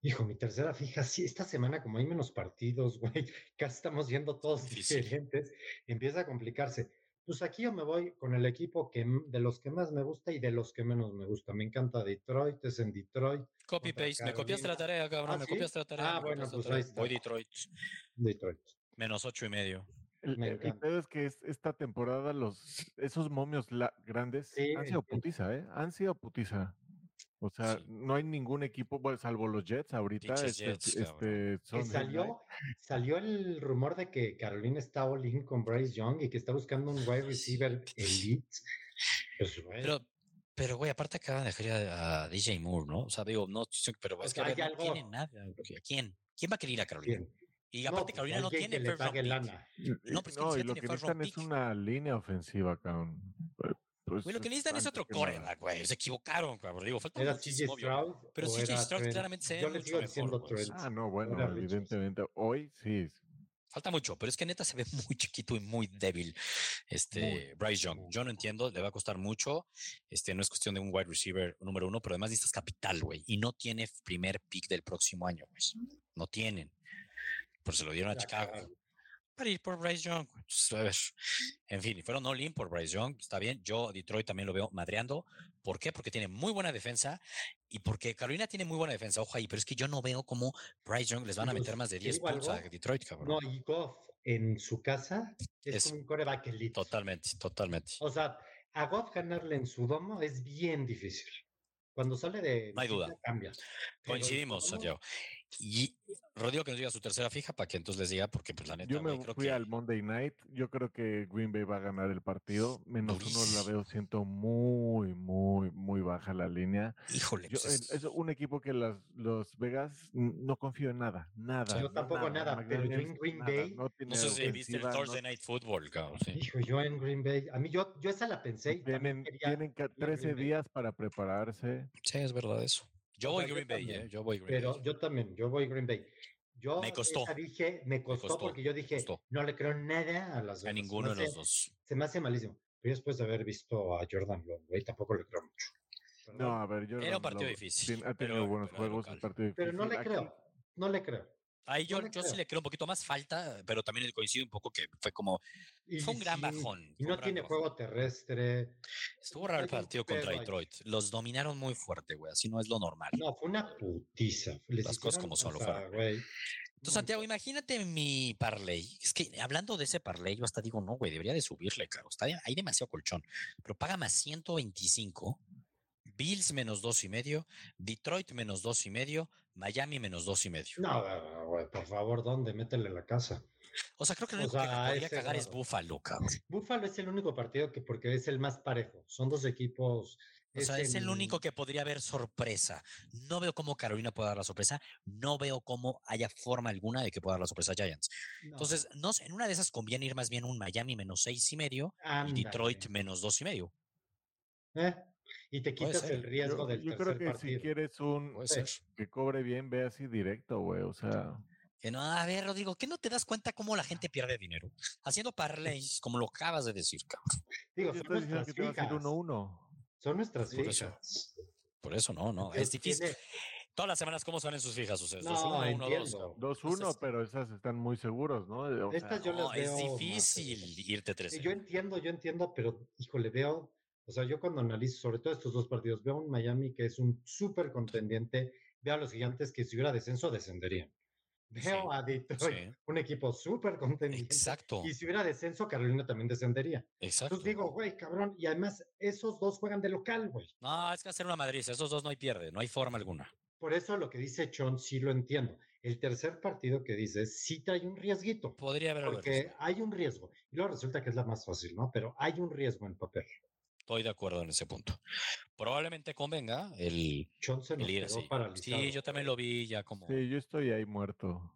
Hijo, mi tercera fija, sí, esta semana como hay menos partidos, *laughs* güey, casi estamos yendo todos Difícil. diferentes, empieza a complicarse. Pues aquí yo me voy con el equipo que de los que más me gusta y de los que menos me gusta. Me encanta Detroit, es en Detroit, Copy paste. Me copiaste la tarea, cabrón. ¿Ah, me sí? copiaste la tarea. Ah, bueno, pues ahí. Voy. Detroit. Detroit. Menos ocho y medio. El, Me el- pedo es que es- esta temporada los esos momios la- grandes Sí, han sido putiza, ¿eh? Han sido putiza. O sea, Sí. no hay ningún equipo, bueno, salvo los Jets ahorita. Este, Jets, este, night. salió, salió el rumor de que Carolina está all in con Bryce Young y que está buscando un wide receiver *laughs* elite. Pues, güey, Pero, pero, güey, aparte acaban de dejar a, a DJ Moore, ¿no? O sea, digo, no, pero O es que ver, no tiene algo- nada. güey. ¿A quién? ¿Quién va a querer ir a Carolina? ¿quién? Y No, aparte pues, Carolina no tiene first round pague pick. lana. No, pero es que no, y lo tiene que first round necesitan es pick. una línea ofensiva, cabrón. Pues, lo que necesitan es otro coreback, güey. Se equivocaron, cabrón. Digo, falta ¿Era muchísimo. Stroud? Pero CJ era Stroud Trent? claramente se ve mucho mejor. Ah, no, bueno, evidentemente. Hoy sí. Falta mucho, pero es que neta se ve muy chiquito y muy débil. Este Bryce Young. Yo no entiendo, le va a costar mucho. Este no es cuestión de un wide receiver número uno, pero además necesitas capital, güey. Y no tiene primer pick del próximo año, güey. No tienen. Por se lo dieron a Ya Chicago. Para ir por Bryce Young. Entonces, a ver. En fin, y fueron all in por Bryce Young. Está bien. Yo, Detroit, también lo veo madreando. ¿Por qué? Porque tiene muy buena defensa y porque Carolina tiene muy buena defensa. Ojo ahí, pero es que yo no veo cómo Bryce Young les van a meter más de te 10 digo puntos a Detroit, cabrón. No, y Goff en su casa es, Es- un coreback elite. Totalmente, totalmente. O sea, a Goff ganarle en su domo es bien difícil. Cuando sale de No hay duda. cambia. Coincidimos, Santiago. Y Rodrigo que nos diga su tercera fija para que entonces les diga, porque pues la neta, Yo me güey, creo fui que al Monday Night. Yo creo que Green Bay va a ganar el partido. Menos uno la veo, siento muy, muy, muy baja la línea. híjole, Yo, pues, eh, es- es un equipo que las, los Vegas no confío en nada, nada. Yo tampoco nada, pero yo en Green nada, Bay, no, tiene no sé si viste el no Thursday Night Football, cabrón. sí. Hijo, yo en Green Bay, a mí yo, yo esa la pensé y Tienen, tienen ca- ir a Green 13 Bay. días para prepararse. Sí, es verdad eso. Yo voy Green Bay, también, ¿eh? Yo voy Green Pero Bay. yo también, yo voy Green Bay. Yo Me costó. esa dije, me costó, costó, porque yo dije, costó. no le creo nada a las A ninguno de los dos. Se me hace malísimo. Pero después de haber visto a Jordan güey, tampoco le creo mucho. No, a ver, yo Era un partido difícil. ha pero- tenido buenos pero juegos, partido Pero no le difícil. Aquí- creo, no le creo. Ahí yo, yo sí le creo un poquito más falta, pero también coincido un poco que fue como. Y Fue un gran sí, bajón. Y no tiene bajón. juego terrestre. Estuvo raro el partido contra. Detroit. Los dominaron muy fuerte, güey. Así no es lo normal. No, fue una putiza. Les Las cosas como son, lo fueron. güey, Entonces, Santiago, imagínate mi parlay. Es que hablando de ese parlay, yo hasta digo, no, güey, debería de subirle, caro. Está, hay demasiado colchón. Pero paga más 125. Bills menos dos y medio. Detroit menos dos y medio. Miami menos dos y medio. No, güey, güey, por favor, ¿dónde? Métele la casa. O sea, creo que lo O único que sea, me podría ese cagar es. Buffalo, cabrón. Buffalo es el único partido que, porque es el más parejo. Son dos equipos. O sea, es el único que podría haber sorpresa. No veo cómo Carolina pueda dar la sorpresa. No veo cómo haya forma alguna de que pueda dar la sorpresa a Giants. no, Entonces, no sé, en una de esas conviene ir más bien un Miami menos seis y medio y. Detroit menos dos y medio. ¿Eh? Y te quitas el riesgo Yo, del yo tercer creo que partido. si quieres un que cobre bien, ve así directo, güey. O sea, Que no, a ver, Rodrigo, ¿qué no te das cuenta cómo la gente pierde dinero? Haciendo parlays, como lo acabas de decir, cabrón. Digo, yo son nuestras que te vas a ir fijas. 1-1. Son nuestras Por eso. fijas. Por eso no, no. Tiene- Es difícil. Todas las semanas, ¿cómo salen sus fijas ustedes? No, ¿Dos, uno, uno, dos, entiendo. cabrón? 2-1, Entonces, pero esas están muy seguros, ¿no? O Estas sea, yo No, las es veo más difícil seguras. irte 3 Sí, Yo entiendo, yo entiendo, pero híjole, veo, o sea, yo cuando analizo sobre todo estos dos partidos, veo un Miami que es un súper contendiente, veo a los gigantes que si hubiera descenso descenderían. Veo Sí, a Detroit, sí. un equipo súper contendiente. Exacto, Y si hubiera descenso, Carolina también descendería. exacto. Entonces digo, güey, cabrón, y además esos dos juegan de local, güey. No, es que hacer una madriza. Esos dos no hay pierde, no hay forma alguna. Por eso lo que dice Chon sí lo entiendo. El tercer partido que dices sí trae un riesguito, Podría haber porque hay un riesgo. Y luego resulta que es la más fácil, ¿no? Pero hay un riesgo en papel. Estoy de acuerdo en ese punto. Probablemente convenga el, se el ir así. Sí, yo también lo vi ya como. Sí, yo estoy ahí muerto.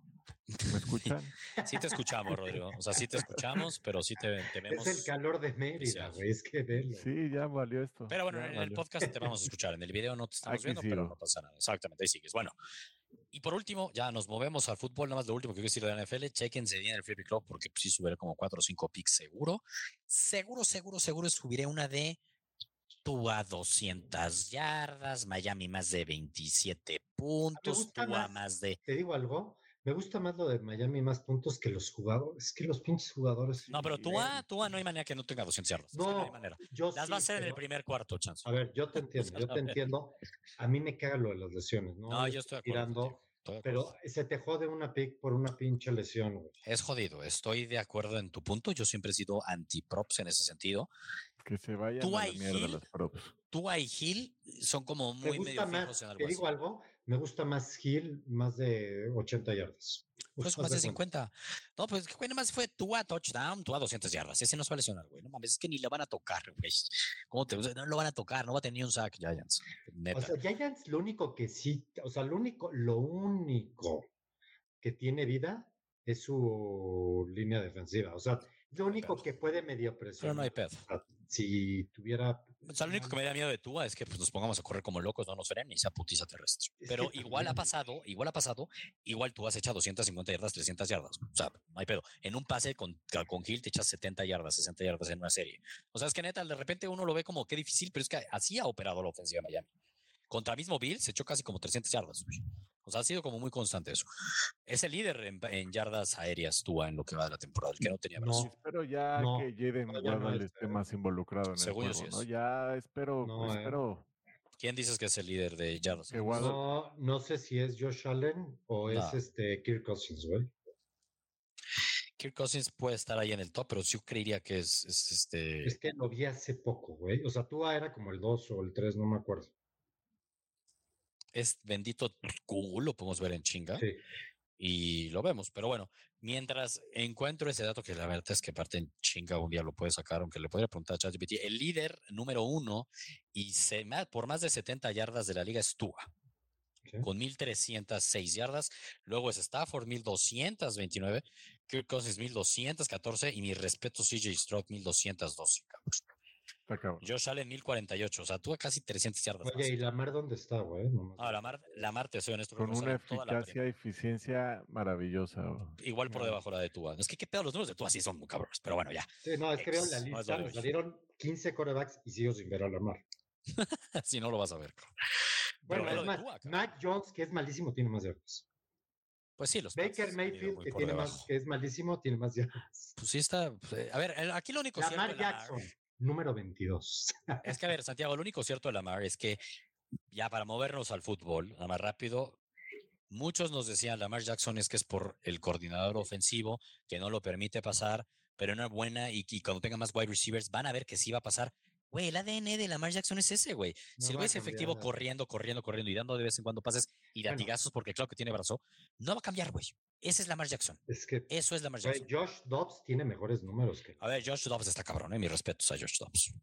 ¿Me escuchan? *laughs* Sí te escuchamos, Rodrigo. O sea, sí te escuchamos, pero sí te, te vemos. Es el calor de Mérida, güey, es que velo. Sí, ya valió esto. Pero bueno, ya en el valió. podcast te vamos a *laughs* escuchar. En el video no te estamos Aquí viendo, pero sigo. no pasa nada. Exactamente, ahí sigues. Bueno, y por último, ya nos movemos al fútbol. Nada más lo último que quiero decir de la NFL. Chequense bien el Pick Club porque sí subiré como 4 o 5 picks seguro. Seguro, seguro, seguro subiré una de Tua 200 yardas, Miami más de 27 puntos, gusta Tua más. más de. Te digo algo, me gusta más lo de Miami más puntos que los jugadores. Es que los pinches jugadores. No, pero sí, Tua, eh, Tua no hay manera que no tenga 200 yardas. o sea, no hay No, manera. yo Las sí, va a hacer en el primer cuarto, chance. A ver, yo te entiendo, yo *laughs* a te entiendo. A mí me caga lo de las lesiones, ¿no? No, yo estoy tirando, acuerdo. Pero se te jode una pick por una pinche lesión, güey. Es jodido, estoy de acuerdo en tu punto. Yo siempre he sido anti-props en ese sentido. Que se vayan a la mierda las props. Tua y Gil son como muy medio fijos en algo te así. digo algo, Me gusta más Hill, más de 80 yardas. Pues más de 50. No, pues que nada más fue tú a touchdown, tú a 200 yardas. Ese no se va a lesionar, güey. No mames, es que ni le van a tocar, güey. ¿Cómo te No lo van a tocar, no va a tener un sack Giants. O sea, Giants lo único que sí, o sea, lo único, lo único que tiene vida es su línea defensiva. O sea, lo único que puede medio presionar. Pero no hay pedo. Si tuviera. O sea, lo único que me da miedo de Tua es que pues, nos pongamos a correr como locos, no nos frenen y sea putiza terrestre. Pero igual ha pasado, igual ha pasado, igual tú has echado 250 yardas, 300 yardas. O sea, no hay pedo. En un pase con, con Hill te echas 70 yardas, 60 yardas en una serie. O sea, es que neta, de repente uno lo ve como qué difícil, pero es que así ha operado la ofensiva de Miami. Contra mismo Bill se echó casi como 300 yardas. O sea, ha sido como muy constante eso. Es el líder en, yardas aéreas, Tua, en lo que va de la temporada, el que no tenía brazo. espero ya que Jaden no, esté más involucrado en el juego, ¿no? Ya espero, eh. espero. ¿Quién dices que es el líder de yardas? No, no sé si es Josh Allen o es este Kirk Cousins, güey. Kirk Cousins puede estar ahí en el top, pero sí creería que es, este. Es que lo vi hace poco, güey. O sea, Tua era como el 2 o el 3, no me acuerdo es bendito Google, lo podemos ver en chinga. Y lo vemos, pero bueno, mientras encuentro ese dato que la verdad es que parte en chinga un día lo puede sacar, aunque le podría preguntar a ChatGPT, el líder número uno y se, por más de 70 yardas de la liga es Tua, con 1306 yardas. Luego es Stafford, 1229, Kirk Cousins, 1214 y mi respeto, CJ Stroud, 1212, cabrón. Yo sale en 1048, o sea, tuve casi 300 yardas. Oye, ¿y la mar dónde está, güey? No, la mar, la mar, te soy honesto. Con una eficacia y eficiencia maravillosa. Igual por debajo la de Tua. Es que qué pedo, los números de Tua sí son muy cabros, pero bueno, ya. Sí, no, es que veo la lista, salieron 15 corebacks y sigo sin ver a la mar. *laughs* si no lo vas a ver. Bueno, es más, Matt Jones, que es malísimo, tiene más yardas. Pues sí, los Baker Mayfield, que, tiene más, que es malísimo, tiene más *laughs* yardas. Pues sí está. Pues, eh, a ver, aquí lo único Lamar Jackson número 22. Es que, a ver, Santiago, lo único cierto de Lamar es que ya para movernos al fútbol, nada más rápido, muchos nos decían, Lamar Jackson es que es por el coordinador ofensivo que no lo permite pasar, pero una buena y, y cuando tenga más wide receivers van a ver que sí va a pasar. Güey, el ADN de Lamar Jackson es ese, güey. si el güey es efectivo corriendo, corriendo, corriendo y dando de vez en cuando pases y latigazos porque claro que tiene brazo, no va a cambiar, güey. Ese es Lamar Jackson. Es que eso es Lamar Jackson. Josh Dobbs tiene mejores números que. A ver, Josh Dobbs está cabrón, ¿eh? Mis respetos a Josh Dobbs.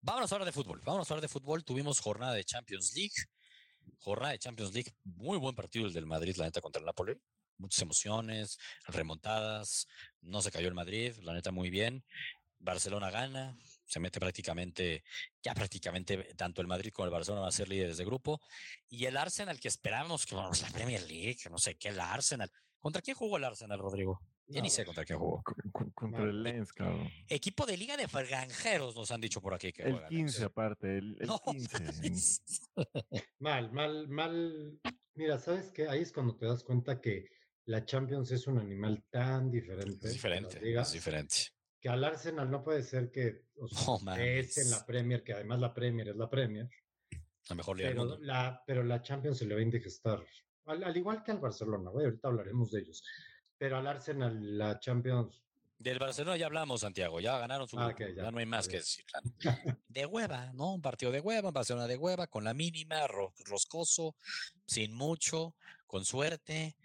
Vámonos a hablar de fútbol. Vámonos a hablar de fútbol. Tuvimos jornada de Champions League. Jornada de Champions League. Muy buen partido el del Madrid, la neta, contra el Napoli. Muchas emociones, remontadas. No se cayó el Madrid, la neta, muy bien. Barcelona gana, se mete prácticamente, ya prácticamente tanto el Madrid como el Barcelona van a ser líderes de grupo. Y el Arsenal que esperábamos que vamos la Premier League, no sé qué, el Arsenal. ¿Contra quién jugó el Arsenal, Rodrigo? Ya ni sé contra quién jugó. Contra el Lens, cabrón. Equipo de Liga de Granjeros nos han dicho por aquí que El 15 aparte, el, 15. *laughs* *laughs* mal, mal, mal. Mira, ¿sabes qué? Ahí es cuando te das cuenta que la Champions es un animal tan diferente. Es diferente, es diferente que al Arsenal no puede ser que es en la Premier, que además la Premier es la Premier. La mejor liga pero, La, pero la Champions se le va a indigestar. Al, igual que al Barcelona, güey, ahorita hablaremos de ellos. Pero al Arsenal, la Champions. Del Barcelona ya hablamos, Santiago, ya ganaron su ah, ya, no hay más que decir. De hueva, ¿no? Un partido de hueva, Barcelona de hueva, con la mínima, roscoso, sin mucho, con suerte.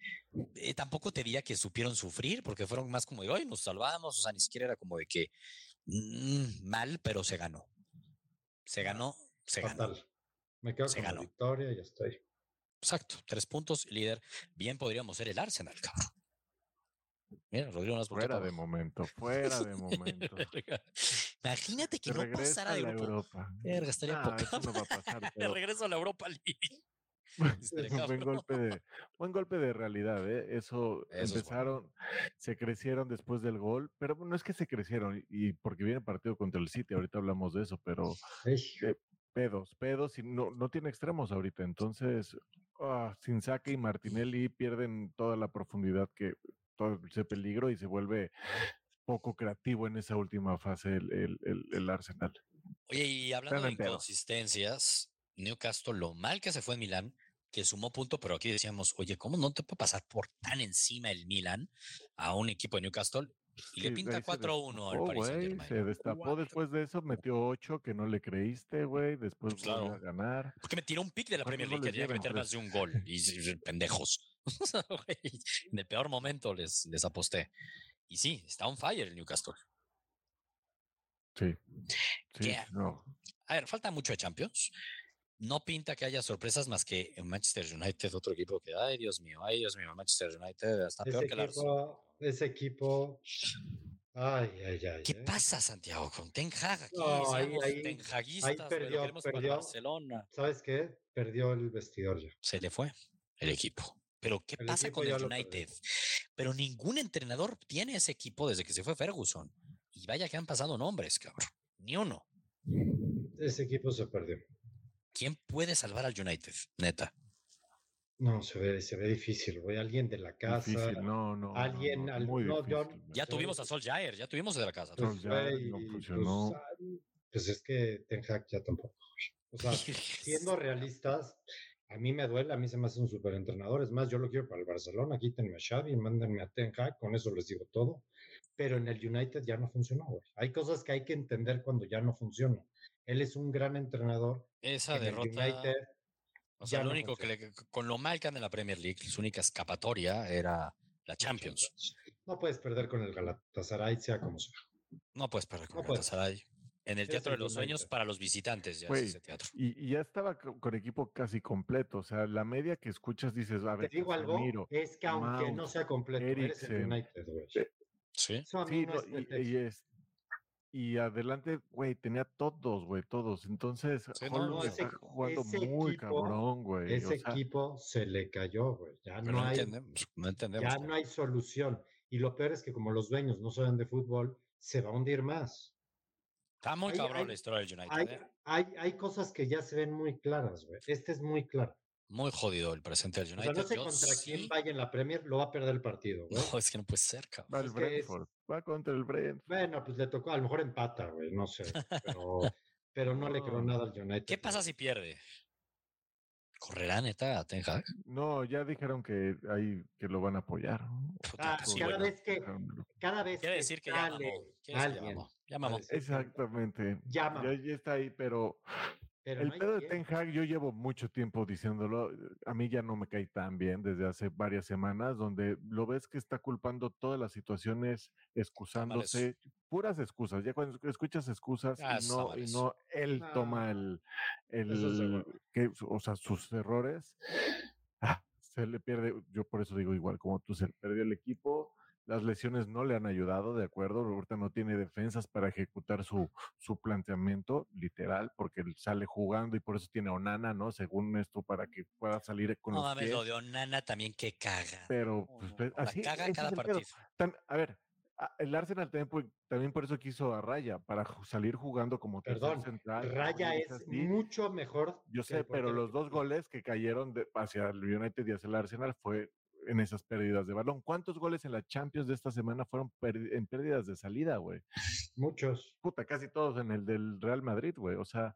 Eh, tampoco te diría que supieron sufrir, porque fueron más como de hoy nos salvamos, o sea, ni siquiera era como de que mm, mal, pero se ganó. Se ganó, se ganó. Me quedo con la victoria y ya estoy. Exacto, tres puntos, líder. Bien podríamos ser el Arsenal, cabrón. Mira, Rodrigo no Fuera de momento, *laughs* fuera de momento. *laughs* Imagínate que no pasara de Europa. Verga, estaría ah, no va a pasar, *laughs* regreso a la Europa League. buen golpe de buen golpe de realidad, ¿eh? Eso, empezaron, se crecieron después del gol, pero no es que se crecieron y porque viene partido contra el City, ahorita hablamos de eso, pero eh, pedos, pedos y no, no tiene extremos ahorita, entonces ah, sin saque y Martinelli pierden toda la profundidad que todo ese peligro y se vuelve poco creativo en esa última fase el, el, el, Arsenal. Oye, y hablando de inconsistencias, Newcastle, lo mal que se fue en Milán, que sumó punto, pero aquí decíamos, oye, ¿cómo no te puede pasar por tan encima el Milan a un equipo de Newcastle? Y le pinta ahí se 4-1 al destapó, Paris Saint-Germain. Se destapó Cuatro. después de eso, metió 8 que no le creíste, güey. Después Pues volvió claro. a ganar. Porque me tiró un pick de la ¿Cuántos Premier League, quería que meter más de un gol. Y, y- pendejos. *laughs* En el peor momento les, les aposté. Y sí, está on fire el Newcastle. Sí. Sí, ¿Qué? no. A ver, falta mucho de Champions. No pinta que haya sorpresas más que en Manchester United, otro equipo que, ay Dios mío, ay Dios mío, Manchester United está peor Ese que el Arsenal. Ese equipo. Ay, ay, ay. ¿Qué eh. pasa, Santiago, con Ten Hag? Aquí No, ahí- ahí- ahí perdió- perdió. Barcelona. ¿Sabes qué? Perdió el vestidor ya. Se le fue el equipo. Pero ¿qué El pasa con el. United? Pero ningún entrenador tiene ese equipo desde que se fue Ferguson. Y vaya que han pasado nombres, cabrón. Ni uno. Ese equipo se perdió. ¿Quién puede salvar al United? Neta. No, se ve, se ve difícil, güey. Alguien de la casa. Difícil, no, no. alguien, no, al- muy no, difícil. Ya tuvimos a Solskjaer, ya tuvimos de la casa. Pues, güey, no pues, funcionó. Pues, es que Ten Hag ya tampoco. O sea, *laughs* siendo realistas, a mí me duele, a mí se me hace un súper entrenador. Es más, yo lo quiero para el Barcelona, quítenme a Xavi, mándenme a Ten Hag, con eso les digo todo. Pero en el United ya no funcionó, güey. Hay cosas que hay que entender cuando ya no funcionan. Él es un gran entrenador. Esa en el derrota. United o sea, ya lo no único que le, con lo mal que anda en la Premier League, su única escapatoria era la Champions. No puedes perder con el Galatasaray, sea como sea. No puedes perder con No el puedes. Galatasaray. En el Teatro de los Sueños para los visitantes ya Güey, es ese teatro. Y, y ya estaba co- con equipo casi completo. O sea, la media que escuchas dices, a Te ver, digo algo, Casemiro, es que aunque no sea completo, eres el United, güey. eh, Sí. Eso a mí Sí, no no, es y, pretexto. y es- y adelante, güey, tenía todos, güey, todos. Entonces, Sí, no, no, está ese- jugando ese muy equipo- cabrón, güey. Ese o sea, equipo se le cayó, güey. Ya no, no, hay, entendemos, no entendemos. ya no hay solución. Y lo peor es que como los dueños no saben de fútbol, se va a hundir más. Está muy hay- cabrón hay- la historia del United. Hay, ¿eh? hay, hay cosas que ya se ven muy claras, güey. Este es muy claro. Muy jodido el presente del O United. sea, no sé Yo contra sí- quién vaya en la Premier, lo va a perder el partido, güey. No, es que no puede ser, cabrón. va el Brentford, va contra el Brentford. Bueno, pues le tocó, a lo mejor empata, güey, no sé. Pero, *laughs* pero no le creo nada al United. ¿Qué pasa si pierde? ¿Correrá neta a Ten Hag? No, ya dijeron que ahí que lo van a apoyar. ¿no? Puta, Ah, pues sí, cada bueno. vez que, cada vez Quiere que decir que que ya alguien mamó. Ya mamó. Exactamente. Ya, ya está ahí, pero pero el no pedo de. Ten Hag, yo llevo mucho tiempo diciéndolo, a mí ya no me cae tan bien desde hace varias semanas, donde lo ves que está culpando todas las situaciones, excusándose, puras excusas. Ya cuando escuchas excusas Ah, y está no, y no él toma el, el que, o sea, sus errores, ah, se le pierde, yo por eso digo igual, como tú, se le perdió el equipo. Las lesiones no le han ayudado, de acuerdo. Ahorita no tiene defensas para ejecutar su, su planteamiento, literal, porque él sale jugando y por eso tiene a Onana, ¿no? Según esto, para que pueda salir con No los mames, pies. lo de Onana también que caga. Pero, pues, pues, no, la así, caga cada partido. A ver, a- el Arsenal también, por- también por eso quiso a Raya, para salir jugando como tercer Perdón, central. Raya es así. mucho mejor. Yo sé, pero los dos goles que cayeron de- hacia el United y hacia el Arsenal fue en esas pérdidas de balón. ¿Cuántos goles en la Champions de esta semana fueron en pérdidas de salida, güey? Muchos. Puta, casi todos en el del Real Madrid, güey. O sea,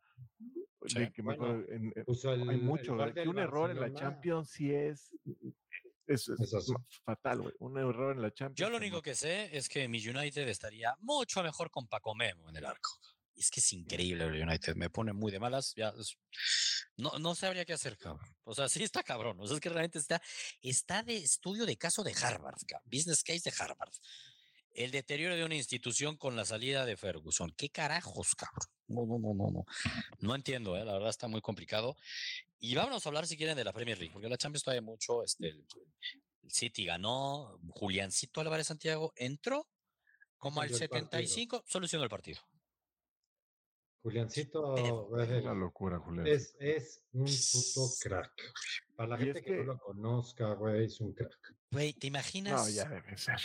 Sí, de que me bueno, acuerdo, en- en- Puso el, hay mucho. que un error en la. Champions sí es. Es, es Es ma- fatal, güey. Un error en la Champions. Yo lo único que sé es que mi United estaría mucho mejor con Paco Memo en el arco. Es que es increíble el United, me pone muy de malas. Ya, no, no sabría qué hacer, cabrón. O sea, sí está cabrón. O sea, es que realmente está, está de estudio de caso de Harvard, cabrón, business case de Harvard. El deterioro de una institución con la salida de Ferguson. ¿Qué carajos, cabrón? No, no, no, no, no. No entiendo, ¿eh? la verdad está muy complicado. Y vámonos a hablar, si quieren, de la Premier League, porque la Champions todavía mucho. Este, el, el City ganó, Juliancito Álvarez Santiago entró como al Cambió el partido. 75, solucionó el partido. Juliancito es, Es una locura, Julián. es, es un puto crack. Para la Y gente es que, que- no lo conozca, güey, es un crack. Güey, ¿te imaginas No, ya debe ser.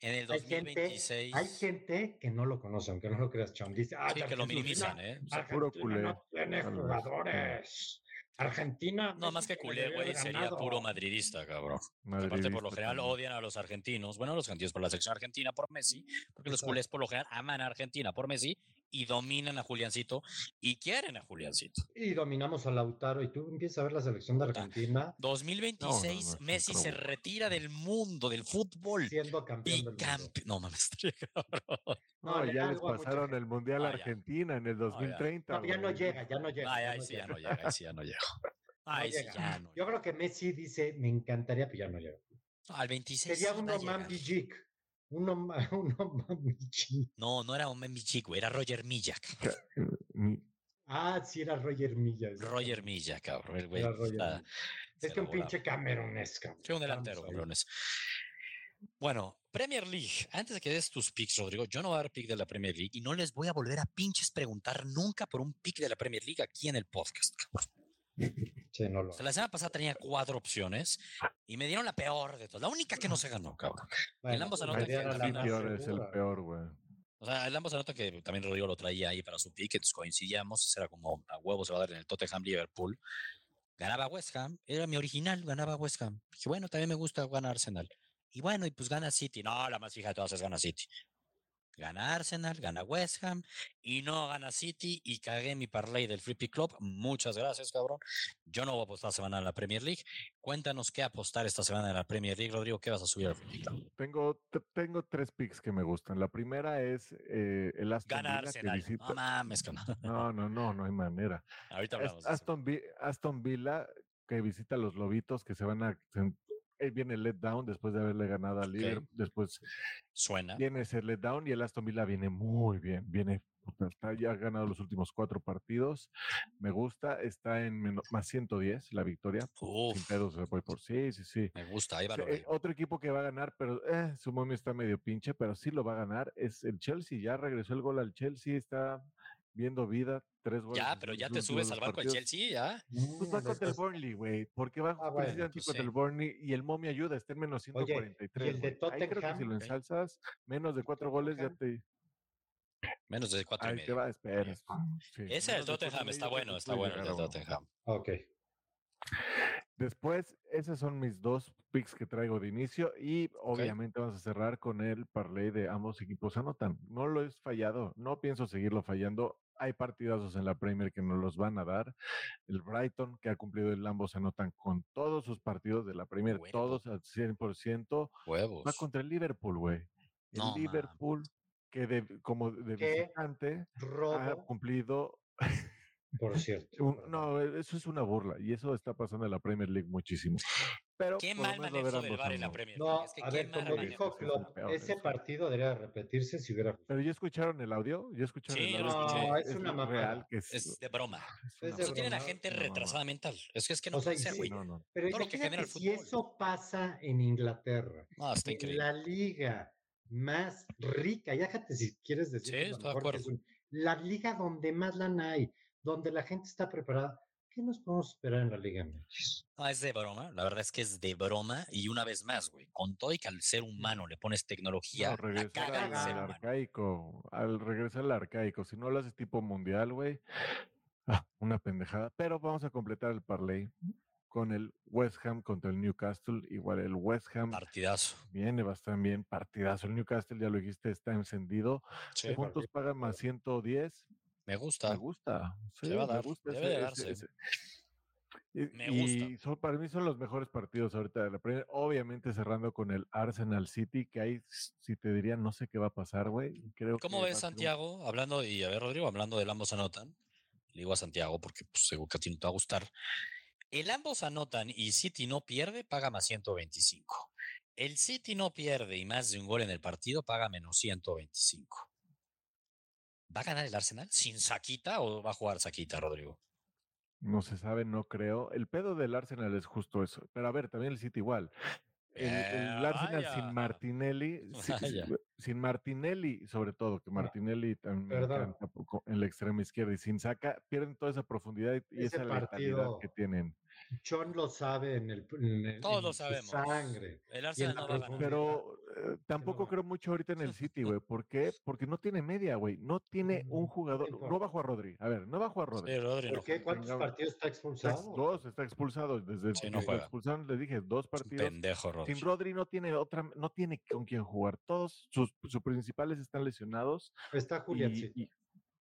en el Hay gente, 2026? hay gente que no lo conoce, aunque no lo creas, Cham. Dice, ah, Sí, que lo Argentina- minimizan, ¿eh? O sea, puro culé, no tiene jugadores. Argentina. No, más que culé, güey, sería ganado. puro madridista, cabrón. Aparte, por lo Madridista general también. odian a los argentinos. Bueno, los argentinos por la selección argentina por Messi, porque los Exacto. culés por lo general aman a Argentina por Messi y dominan a Juliancito y quieren a Juliancito. Y dominamos a Lautaro y tú empiezas a ver la selección de. Argentina 2026, no, es un Messi se retira del mundo, del fútbol. siendo campeón del mundo. Bicampe- No mames, *laughs* cabrón. No, ya les pasaron el Mundial Ah, a ya. Argentina en el ya. 2030. No, ya no güey. llega, ya no llega. Ay, ya ay, no sí, ya llega. no llega, ahí sí, ya no llego. *laughs* No Ay, sí, llega. ya no. Yo creo que Messi dice, me encantaría, pero ya no llega. Al 26. Sería uno llegar. *laughs* Mambi No, no era un Membi chico, era Roger Millak. Ni- Ah, sí, era Roger Milla. Roger Millak, cabrón. El güey. Era Roger está- Milla. se Es que un pinche Camerones, cabrón. Sí, un delantero, cabrones. Bueno, Premier League. Antes de que des tus picks, Rodrigo, yo no voy a dar pick de la Premier League y no les voy a volver a pinches preguntar nunca por un pick de la Premier League aquí en el podcast. cabrón. Sí, no lo O sea, la semana pasada tenía cuatro opciones y me dieron la peor de todas. La única que no se ganó, cabrón. Bueno, ambos pues, idea que el la peor es el peor, güey. O sea, el ambos anotan que también Rodrigo lo traía ahí para su pick, entonces coincidíamos, era como a huevo se va a dar en el Tottenham Liverpool. Ganaba West Ham, era mi original, ganaba West Ham. Dije, bueno, también me gusta ganar Arsenal. Y bueno, y pues gana City. No, la más fija de todas es gana City. Gana Arsenal, gana West Ham y no gana City y cagué mi parlay del Free Pick Club. Muchas gracias, cabrón. Yo no voy a apostar semana en la Premier League. Cuéntanos qué apostar esta semana en la Premier League, Rodrigo. ¿Qué vas a subir al Free Pick Club? Tengo, te- tengo tres picks que me gustan. La primera es eh, el Aston Gana Villa que Arsenal. visita. No mames. No, no, no, no hay manera. *laughs* Ahorita hablamos. Aston, Aston Villa que visita a los Lobitos que se van a... eh, viene el letdown después de haberle ganado al Liverpool. Después Suena. viene ese letdown y el Aston Villa viene muy bien. Viene, está, ya ha ganado los últimos cuatro partidos. Me gusta. Está en meno- más 110 la victoria. Sin Uf, pedos se voy por sí, sí, sí. me gusta. Ahí va eh, otro equipo que va a ganar, pero eh, su momio está medio pinche, pero sí lo va a ganar, es el Chelsea. Ya regresó el gol al Chelsea, está viendo vida, tres goles. Ya, pero ya te subes al barco del. Chelsea, ya. Pues va contra el Burnley, güey, porque va Ah, bueno, precisamente pues contra sí. el Burnley y el momio ayuda, está en menos Oye, ¿y 143. el de. Ahí creo que si Tottenham? lo ensalzas, menos de cuatro goles ya te... Menos de cuatro y Ahí te va, espera. sí, Ese del de Tottenham está bueno, está bueno el del. Tottenham. Ok. Después, esos son mis dos picks que traigo de inicio y obviamente vamos a cerrar con el parlay de ambos equipos anotan. No lo he fallado, no pienso seguirlo fallando. Hay partidazos en la Premier que nos los van a dar. El Brighton, que ha cumplido el ambos anotan con todos sus partidos de la Premier, todos al 100%. Va Huevos. contra el Liverpool, güey. El No, man. Liverpool, que de, como de visitante ha cumplido por cierto. *laughs* un- no, e- eso es una burla y eso está pasando en la Premier League muchísimo. Pero Qué mal menos va a manejo del VAR en la. Premier. No, es que a ver, como dijo es el Klopp, peor, ese eso. partido debería repetirse si hubiera. Pero ya escucharon el audio, ya escucharon Sí, el audio. escuché. No, es una mamada. real que es, Es de broma. es es una de Eso broma, gente una mamada. retrasada mental. Es que es que no O sea, puede ser, sí, güey. No, no. Pero todo lo que genera imagínate el si fútbol. eso pasa en Inglaterra, No, está en la liga más rica, ya déjate si quieres decir Sí, es la liga donde más lana hay, donde la gente está preparada. ¿Qué nos podemos esperar en la Liga MX? No, es de broma. La verdad es que es de broma. Y una vez más, güey, con todo y que al ser humano le pones tecnología, No, la regresar caga al, arcaico, al regresar al arcaico. Si no lo haces tipo mundial, güey, ah, una pendejada. Pero vamos a completar el parlay con el West Ham contra el Newcastle. Igual el West Ham Partidazo. viene bastante bien, partidazo. El Newcastle, ya lo dijiste, está encendido. Sí, puntos pagan más 110. Me Me gusta. gusta. Se va a me dar, gusta debe de darse. Y, Me gusta. y son, para mí son los mejores partidos ahorita de la Premier. Obviamente cerrando con el Arsenal City, que ahí, si te diría, no sé qué va a pasar, güey. Creo ¿Cómo ves, un- Santiago? Hablando, y a ver, Rodrigo, hablando del ambos anotan. Le digo a Santiago porque pues, seguro que a ti no te va a gustar. El ambos anotan y City no pierde, paga más 125. El City no pierde y más de un gol en el partido, paga menos 125. ¿Va a ganar el Arsenal sin Saquita o va a jugar Saquita, Rodrigo? No se sabe, no creo. El pedo del Arsenal es justo eso. Pero a ver, también el City igual. El, el Eh, Arsenal sin Martinelli, *laughs* sin Martinelli, sobre todo, que Martinelli también en la extrema izquierda y sin saca, pierden toda esa profundidad y, y Ese esa letalidad partido- que tienen. John lo sabe en el en el- Todos en lo su sabemos. sangre. El Y en Arsenal la no va a. Pero eh, tampoco creo mucho ahorita en el City, güey. ¿Por qué? Porque no tiene media, güey. No tiene un Mm, jugador. No va a Rodri. A ver, no va a Rodri. Sí, Rodri no ¿Por qué? ¿Cuántos Venga, partidos está Está ex- expulsado? dos, está expulsado. Desde Sí, que expulsaron, le dije, dos partidos. pendejo, Rodri. Sin Rodri no tiene otra, no tiene con quién jugar. Todos sus, sus principales están lesionados. Está y- Juliancito. y-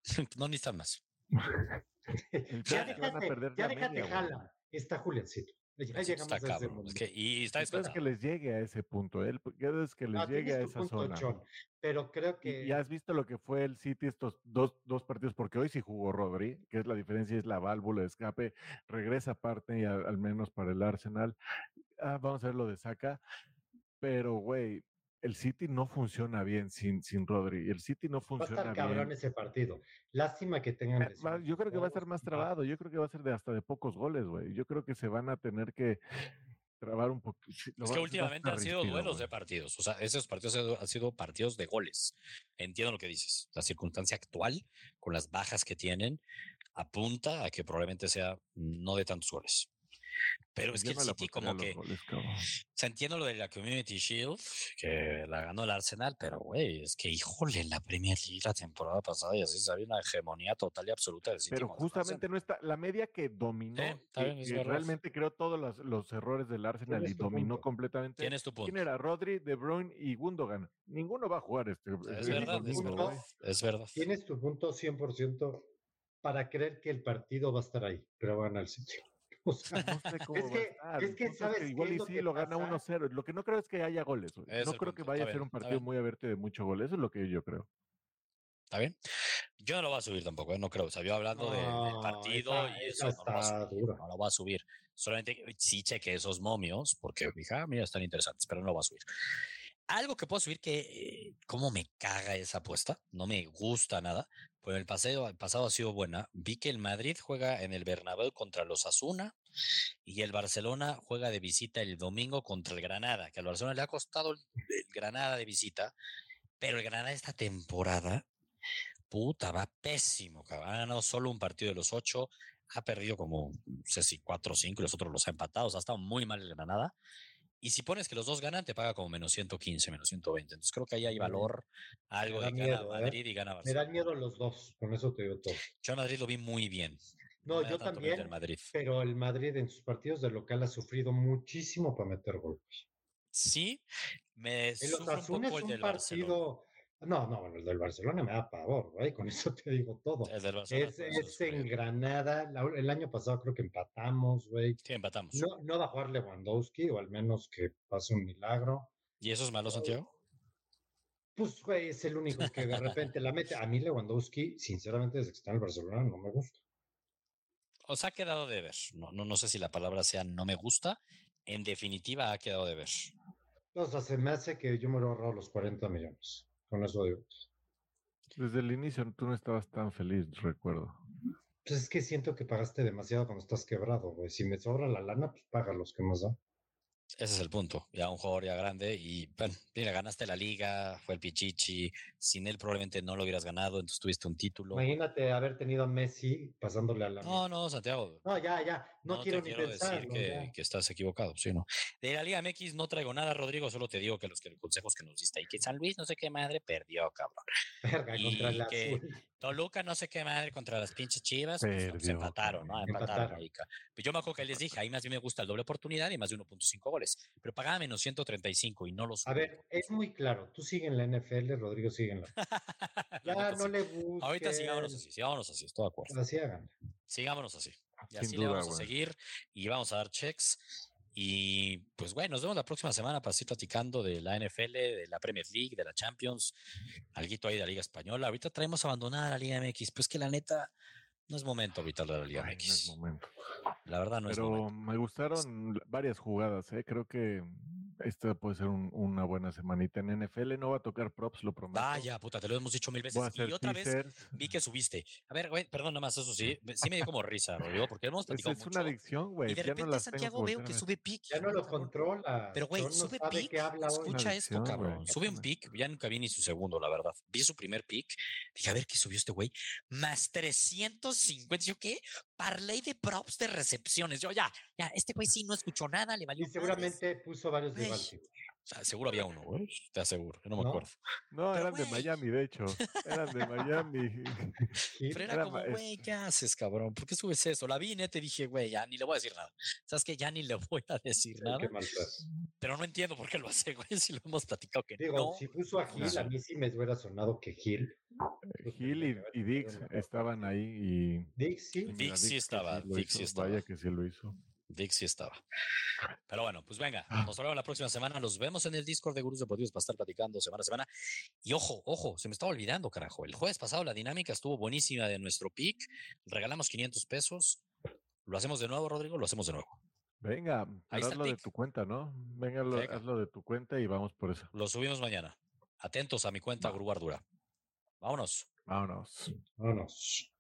*laughs* no necesitan más. *laughs* ya déjate, ya déjate jala. Está Juliancito. Ya llegamos está a ese. Es que, y está es que les llegue a ese punto. Él, es que les llegue a esa zona. pero creo que. Y, has visto lo que fue el City estos dos, dos partidos, porque hoy sí jugó Rodri, que es la diferencia, es la válvula de escape. Regresa aparte, y al menos para el Arsenal. Ah, vamos a ver lo de Saca. Pero, güey, el City no funciona bien sin, sin Rodri. El City no funciona bien. Va a estar cabrón ese partido. Lástima que tengan. Eh, yo creo que va a ser más trabado. Yo creo que va a ser de hasta de pocos goles, güey. Yo creo que se van a tener que trabar un poco. Es que últimamente han sido duelos de partidos. O sea, esos partidos han sido partidos de goles. Entiendo lo que dices. La circunstancia actual, con las bajas que tienen, apunta a que probablemente sea no de tantos goles. Pero es que el City como que... se entiende lo de la Community Shield, que la ganó el Arsenal, pero güey, es que híjole, en la Premier League la temporada pasada y así había una hegemonía total y absoluta del City. Pero justamente no está, la media que dominó, realmente creó todos los, los, errores del Arsenal y dominó completamente. ¿Quién es tu punto? ¿Quién era? Rodri, De Bruyne y Gundogan. Ninguno va a jugar este. Es verdad, es verdad, es verdad. Tienes tu punto 100% para creer que el partido va a estar ahí, pero van al sitio *laughs* no sé cómo es, que, es que, sabes igual y sí lo gana 1-0. Lo que no creo es que haya goles. No creo que vaya a ser un partido muy abierto de mucho goles. Eso es lo que yo creo. ¿Está bien? Yo no lo voy a subir tampoco, ¿eh? no creo. O sea, yo hablando del partido y eso no lo, no lo voy a subir. Solamente sí cheque esos momios porque dije, ah, mira, están interesantes, pero no lo voy a subir. Algo que puedo subir que, eh, ¿cómo me caga esa apuesta? No me gusta nada. Pues el pasado, el pasado ha sido buena. Vi que el Madrid juega en el Bernabéu contra los Asuna y el Barcelona juega de visita el domingo contra el Granada, que al Barcelona le ha costado el, Granada de visita, pero el Granada esta temporada, puta, va pésimo. Ha ganado solo un partido de los ocho, ha perdido como, no sé si cuatro o cinco y los otros los ha empatado. O sea, ha estado muy mal el Granada. Y si pones que los dos ganan, te paga como menos 115, menos 120. Entonces creo que ahí hay valor, algo de gana ¿eh? Madrid y gana Barcelona. Me da miedo los dos, con eso te digo todo. Yo a Madrid lo vi muy bien. No, yo también, pero el Madrid en sus partidos de local ha sufrido muchísimo para meter golpes. Sí, me el un poco el del partido, no, no, el del Barcelona me da pavor, güey, con *laughs* eso te digo todo. El del Barcelona es, es en Granada, el año pasado creo que empatamos, güey. Sí, empatamos. No, no va a jugar Lewandowski, o al menos que pase un milagro. ¿Y eso es malo, Santiago? Pues, güey, es el único que de repente la mete. A mí Lewandowski, sinceramente, desde que está en el Barcelona, no me gusta. O sea, ha quedado de ver. No, no, no sé si la palabra sea no me gusta. En definitiva, ha quedado de ver. O sea, se me hace que yo me lo he ahorrado los 40 millones. Con eso digo. Desde el inicio tú no estabas tan feliz, recuerdo. Pues es que siento que pagaste demasiado cuando estás quebrado, güey. Si me sobra la lana, pues paga los que más da. Ese es el punto. Ya un jugador ya grande y, bueno, mira, ganaste la liga, fue el Pichichi. Sin él probablemente no lo hubieras ganado, entonces tuviste un título. Imagínate haber tenido a Messi pasándole a la. No, no, Santiago. No, ya, ya. No, quiero ni pensar. decir que, que, estás equivocado, sí, no. De la Liga MX no traigo nada, Rodrigo, solo te digo que los, que, consejos que nos diste y que San Luis, no sé qué madre, perdió, cabrón. *laughs* Verga, contra la que, Toluca, no sé qué madre, contra las pinches chivas, pues, se empataron, ¿no? Empataron. Pues yo me acuerdo que les dije, ahí más bien me gusta el doble oportunidad y más de 1.5 goles, pero pagaba menos 135 y no los. A ver, es muy claro, tú sigues en la NFL, Rodrigo sigue en la. *laughs* ya no le gusta. Ahorita sigámonos así, sigámonos así, estoy de acuerdo. Así hagan. Sigámonos así. Y así le vamos a seguir y vamos a dar checks. Y pues bueno, nos vemos la próxima semana para seguir platicando de la NFL, de la Premier League, de la Champions, algo ahí de la Liga Española. Ahorita traemos abandonada la Liga MX, pues que la neta no es momento ahorita de la Liga MX. No es momento. La verdad no es momento. Pero me gustaron varias jugadas, ¿eh? creo que esta puede ser una buena semanita en NFL. No va a tocar props, lo prometo. Vaya, puta, te lo hemos dicho mil veces. Y otra vez vi que subiste. A ver, güey, perdón, nada más, eso sí. Sí me dio como risa, Rodrigo, porque hemos platicado es, es una adicción, güey. Y de repente Santiago veo que sube pick. Ya no lo controla. Pero, güey, sube pick. Escucha esto, cabrón. Sube un pick. Ya nunca vi ni su segundo, la verdad. Vi su primer pick. Dije, a ver qué subió este güey. Más 350. ¿Yo qué? Parley de props de recepciones. Yo ya, ya, este güey sí no escuchó nada, le valió. Y seguramente puso varios de seguro había uno, te aseguro, no me acuerdo. No, *laughs* eran de Miami, de hecho. Eran de Miami. Pero era, como, güey, ¿qué haces, cabrón? ¿Por qué subes eso? La vi y te dije, güey, ya ni le voy a decir nada. ¿Sabes qué? Ya ni le voy a decir nada. Pero no entiendo por qué lo hace, güey, *laughs* si lo hemos platicado que Digo, si puso a Gil, a mí sí me hubiera sonado que Gil Gil y, y Dix estaban ahí y. Dix, sí. Dix sí que estaba, Dix sí estaba. Vaya que sí lo hizo. Dix sí estaba. Pero bueno, pues venga, Ah. nos hablamos la próxima semana. Los vemos en el Discord de Gurús Deportivos para estar platicando semana a semana. Y ojo, ojo, se me estaba olvidando, carajo. El jueves pasado la dinámica estuvo buenísima de nuestro pick. Regalamos 500 pesos. ¿Lo hacemos de nuevo, Rodrigo? Lo hacemos de nuevo. Venga, Ahí hazlo de tu cuenta, ¿no? Venga, lo- Venga. hazlo de tu cuenta y vamos por eso. Lo subimos mañana. Atentos a mi cuenta. Gurú Ardura. Vámonos. Vámonos. Vámonos.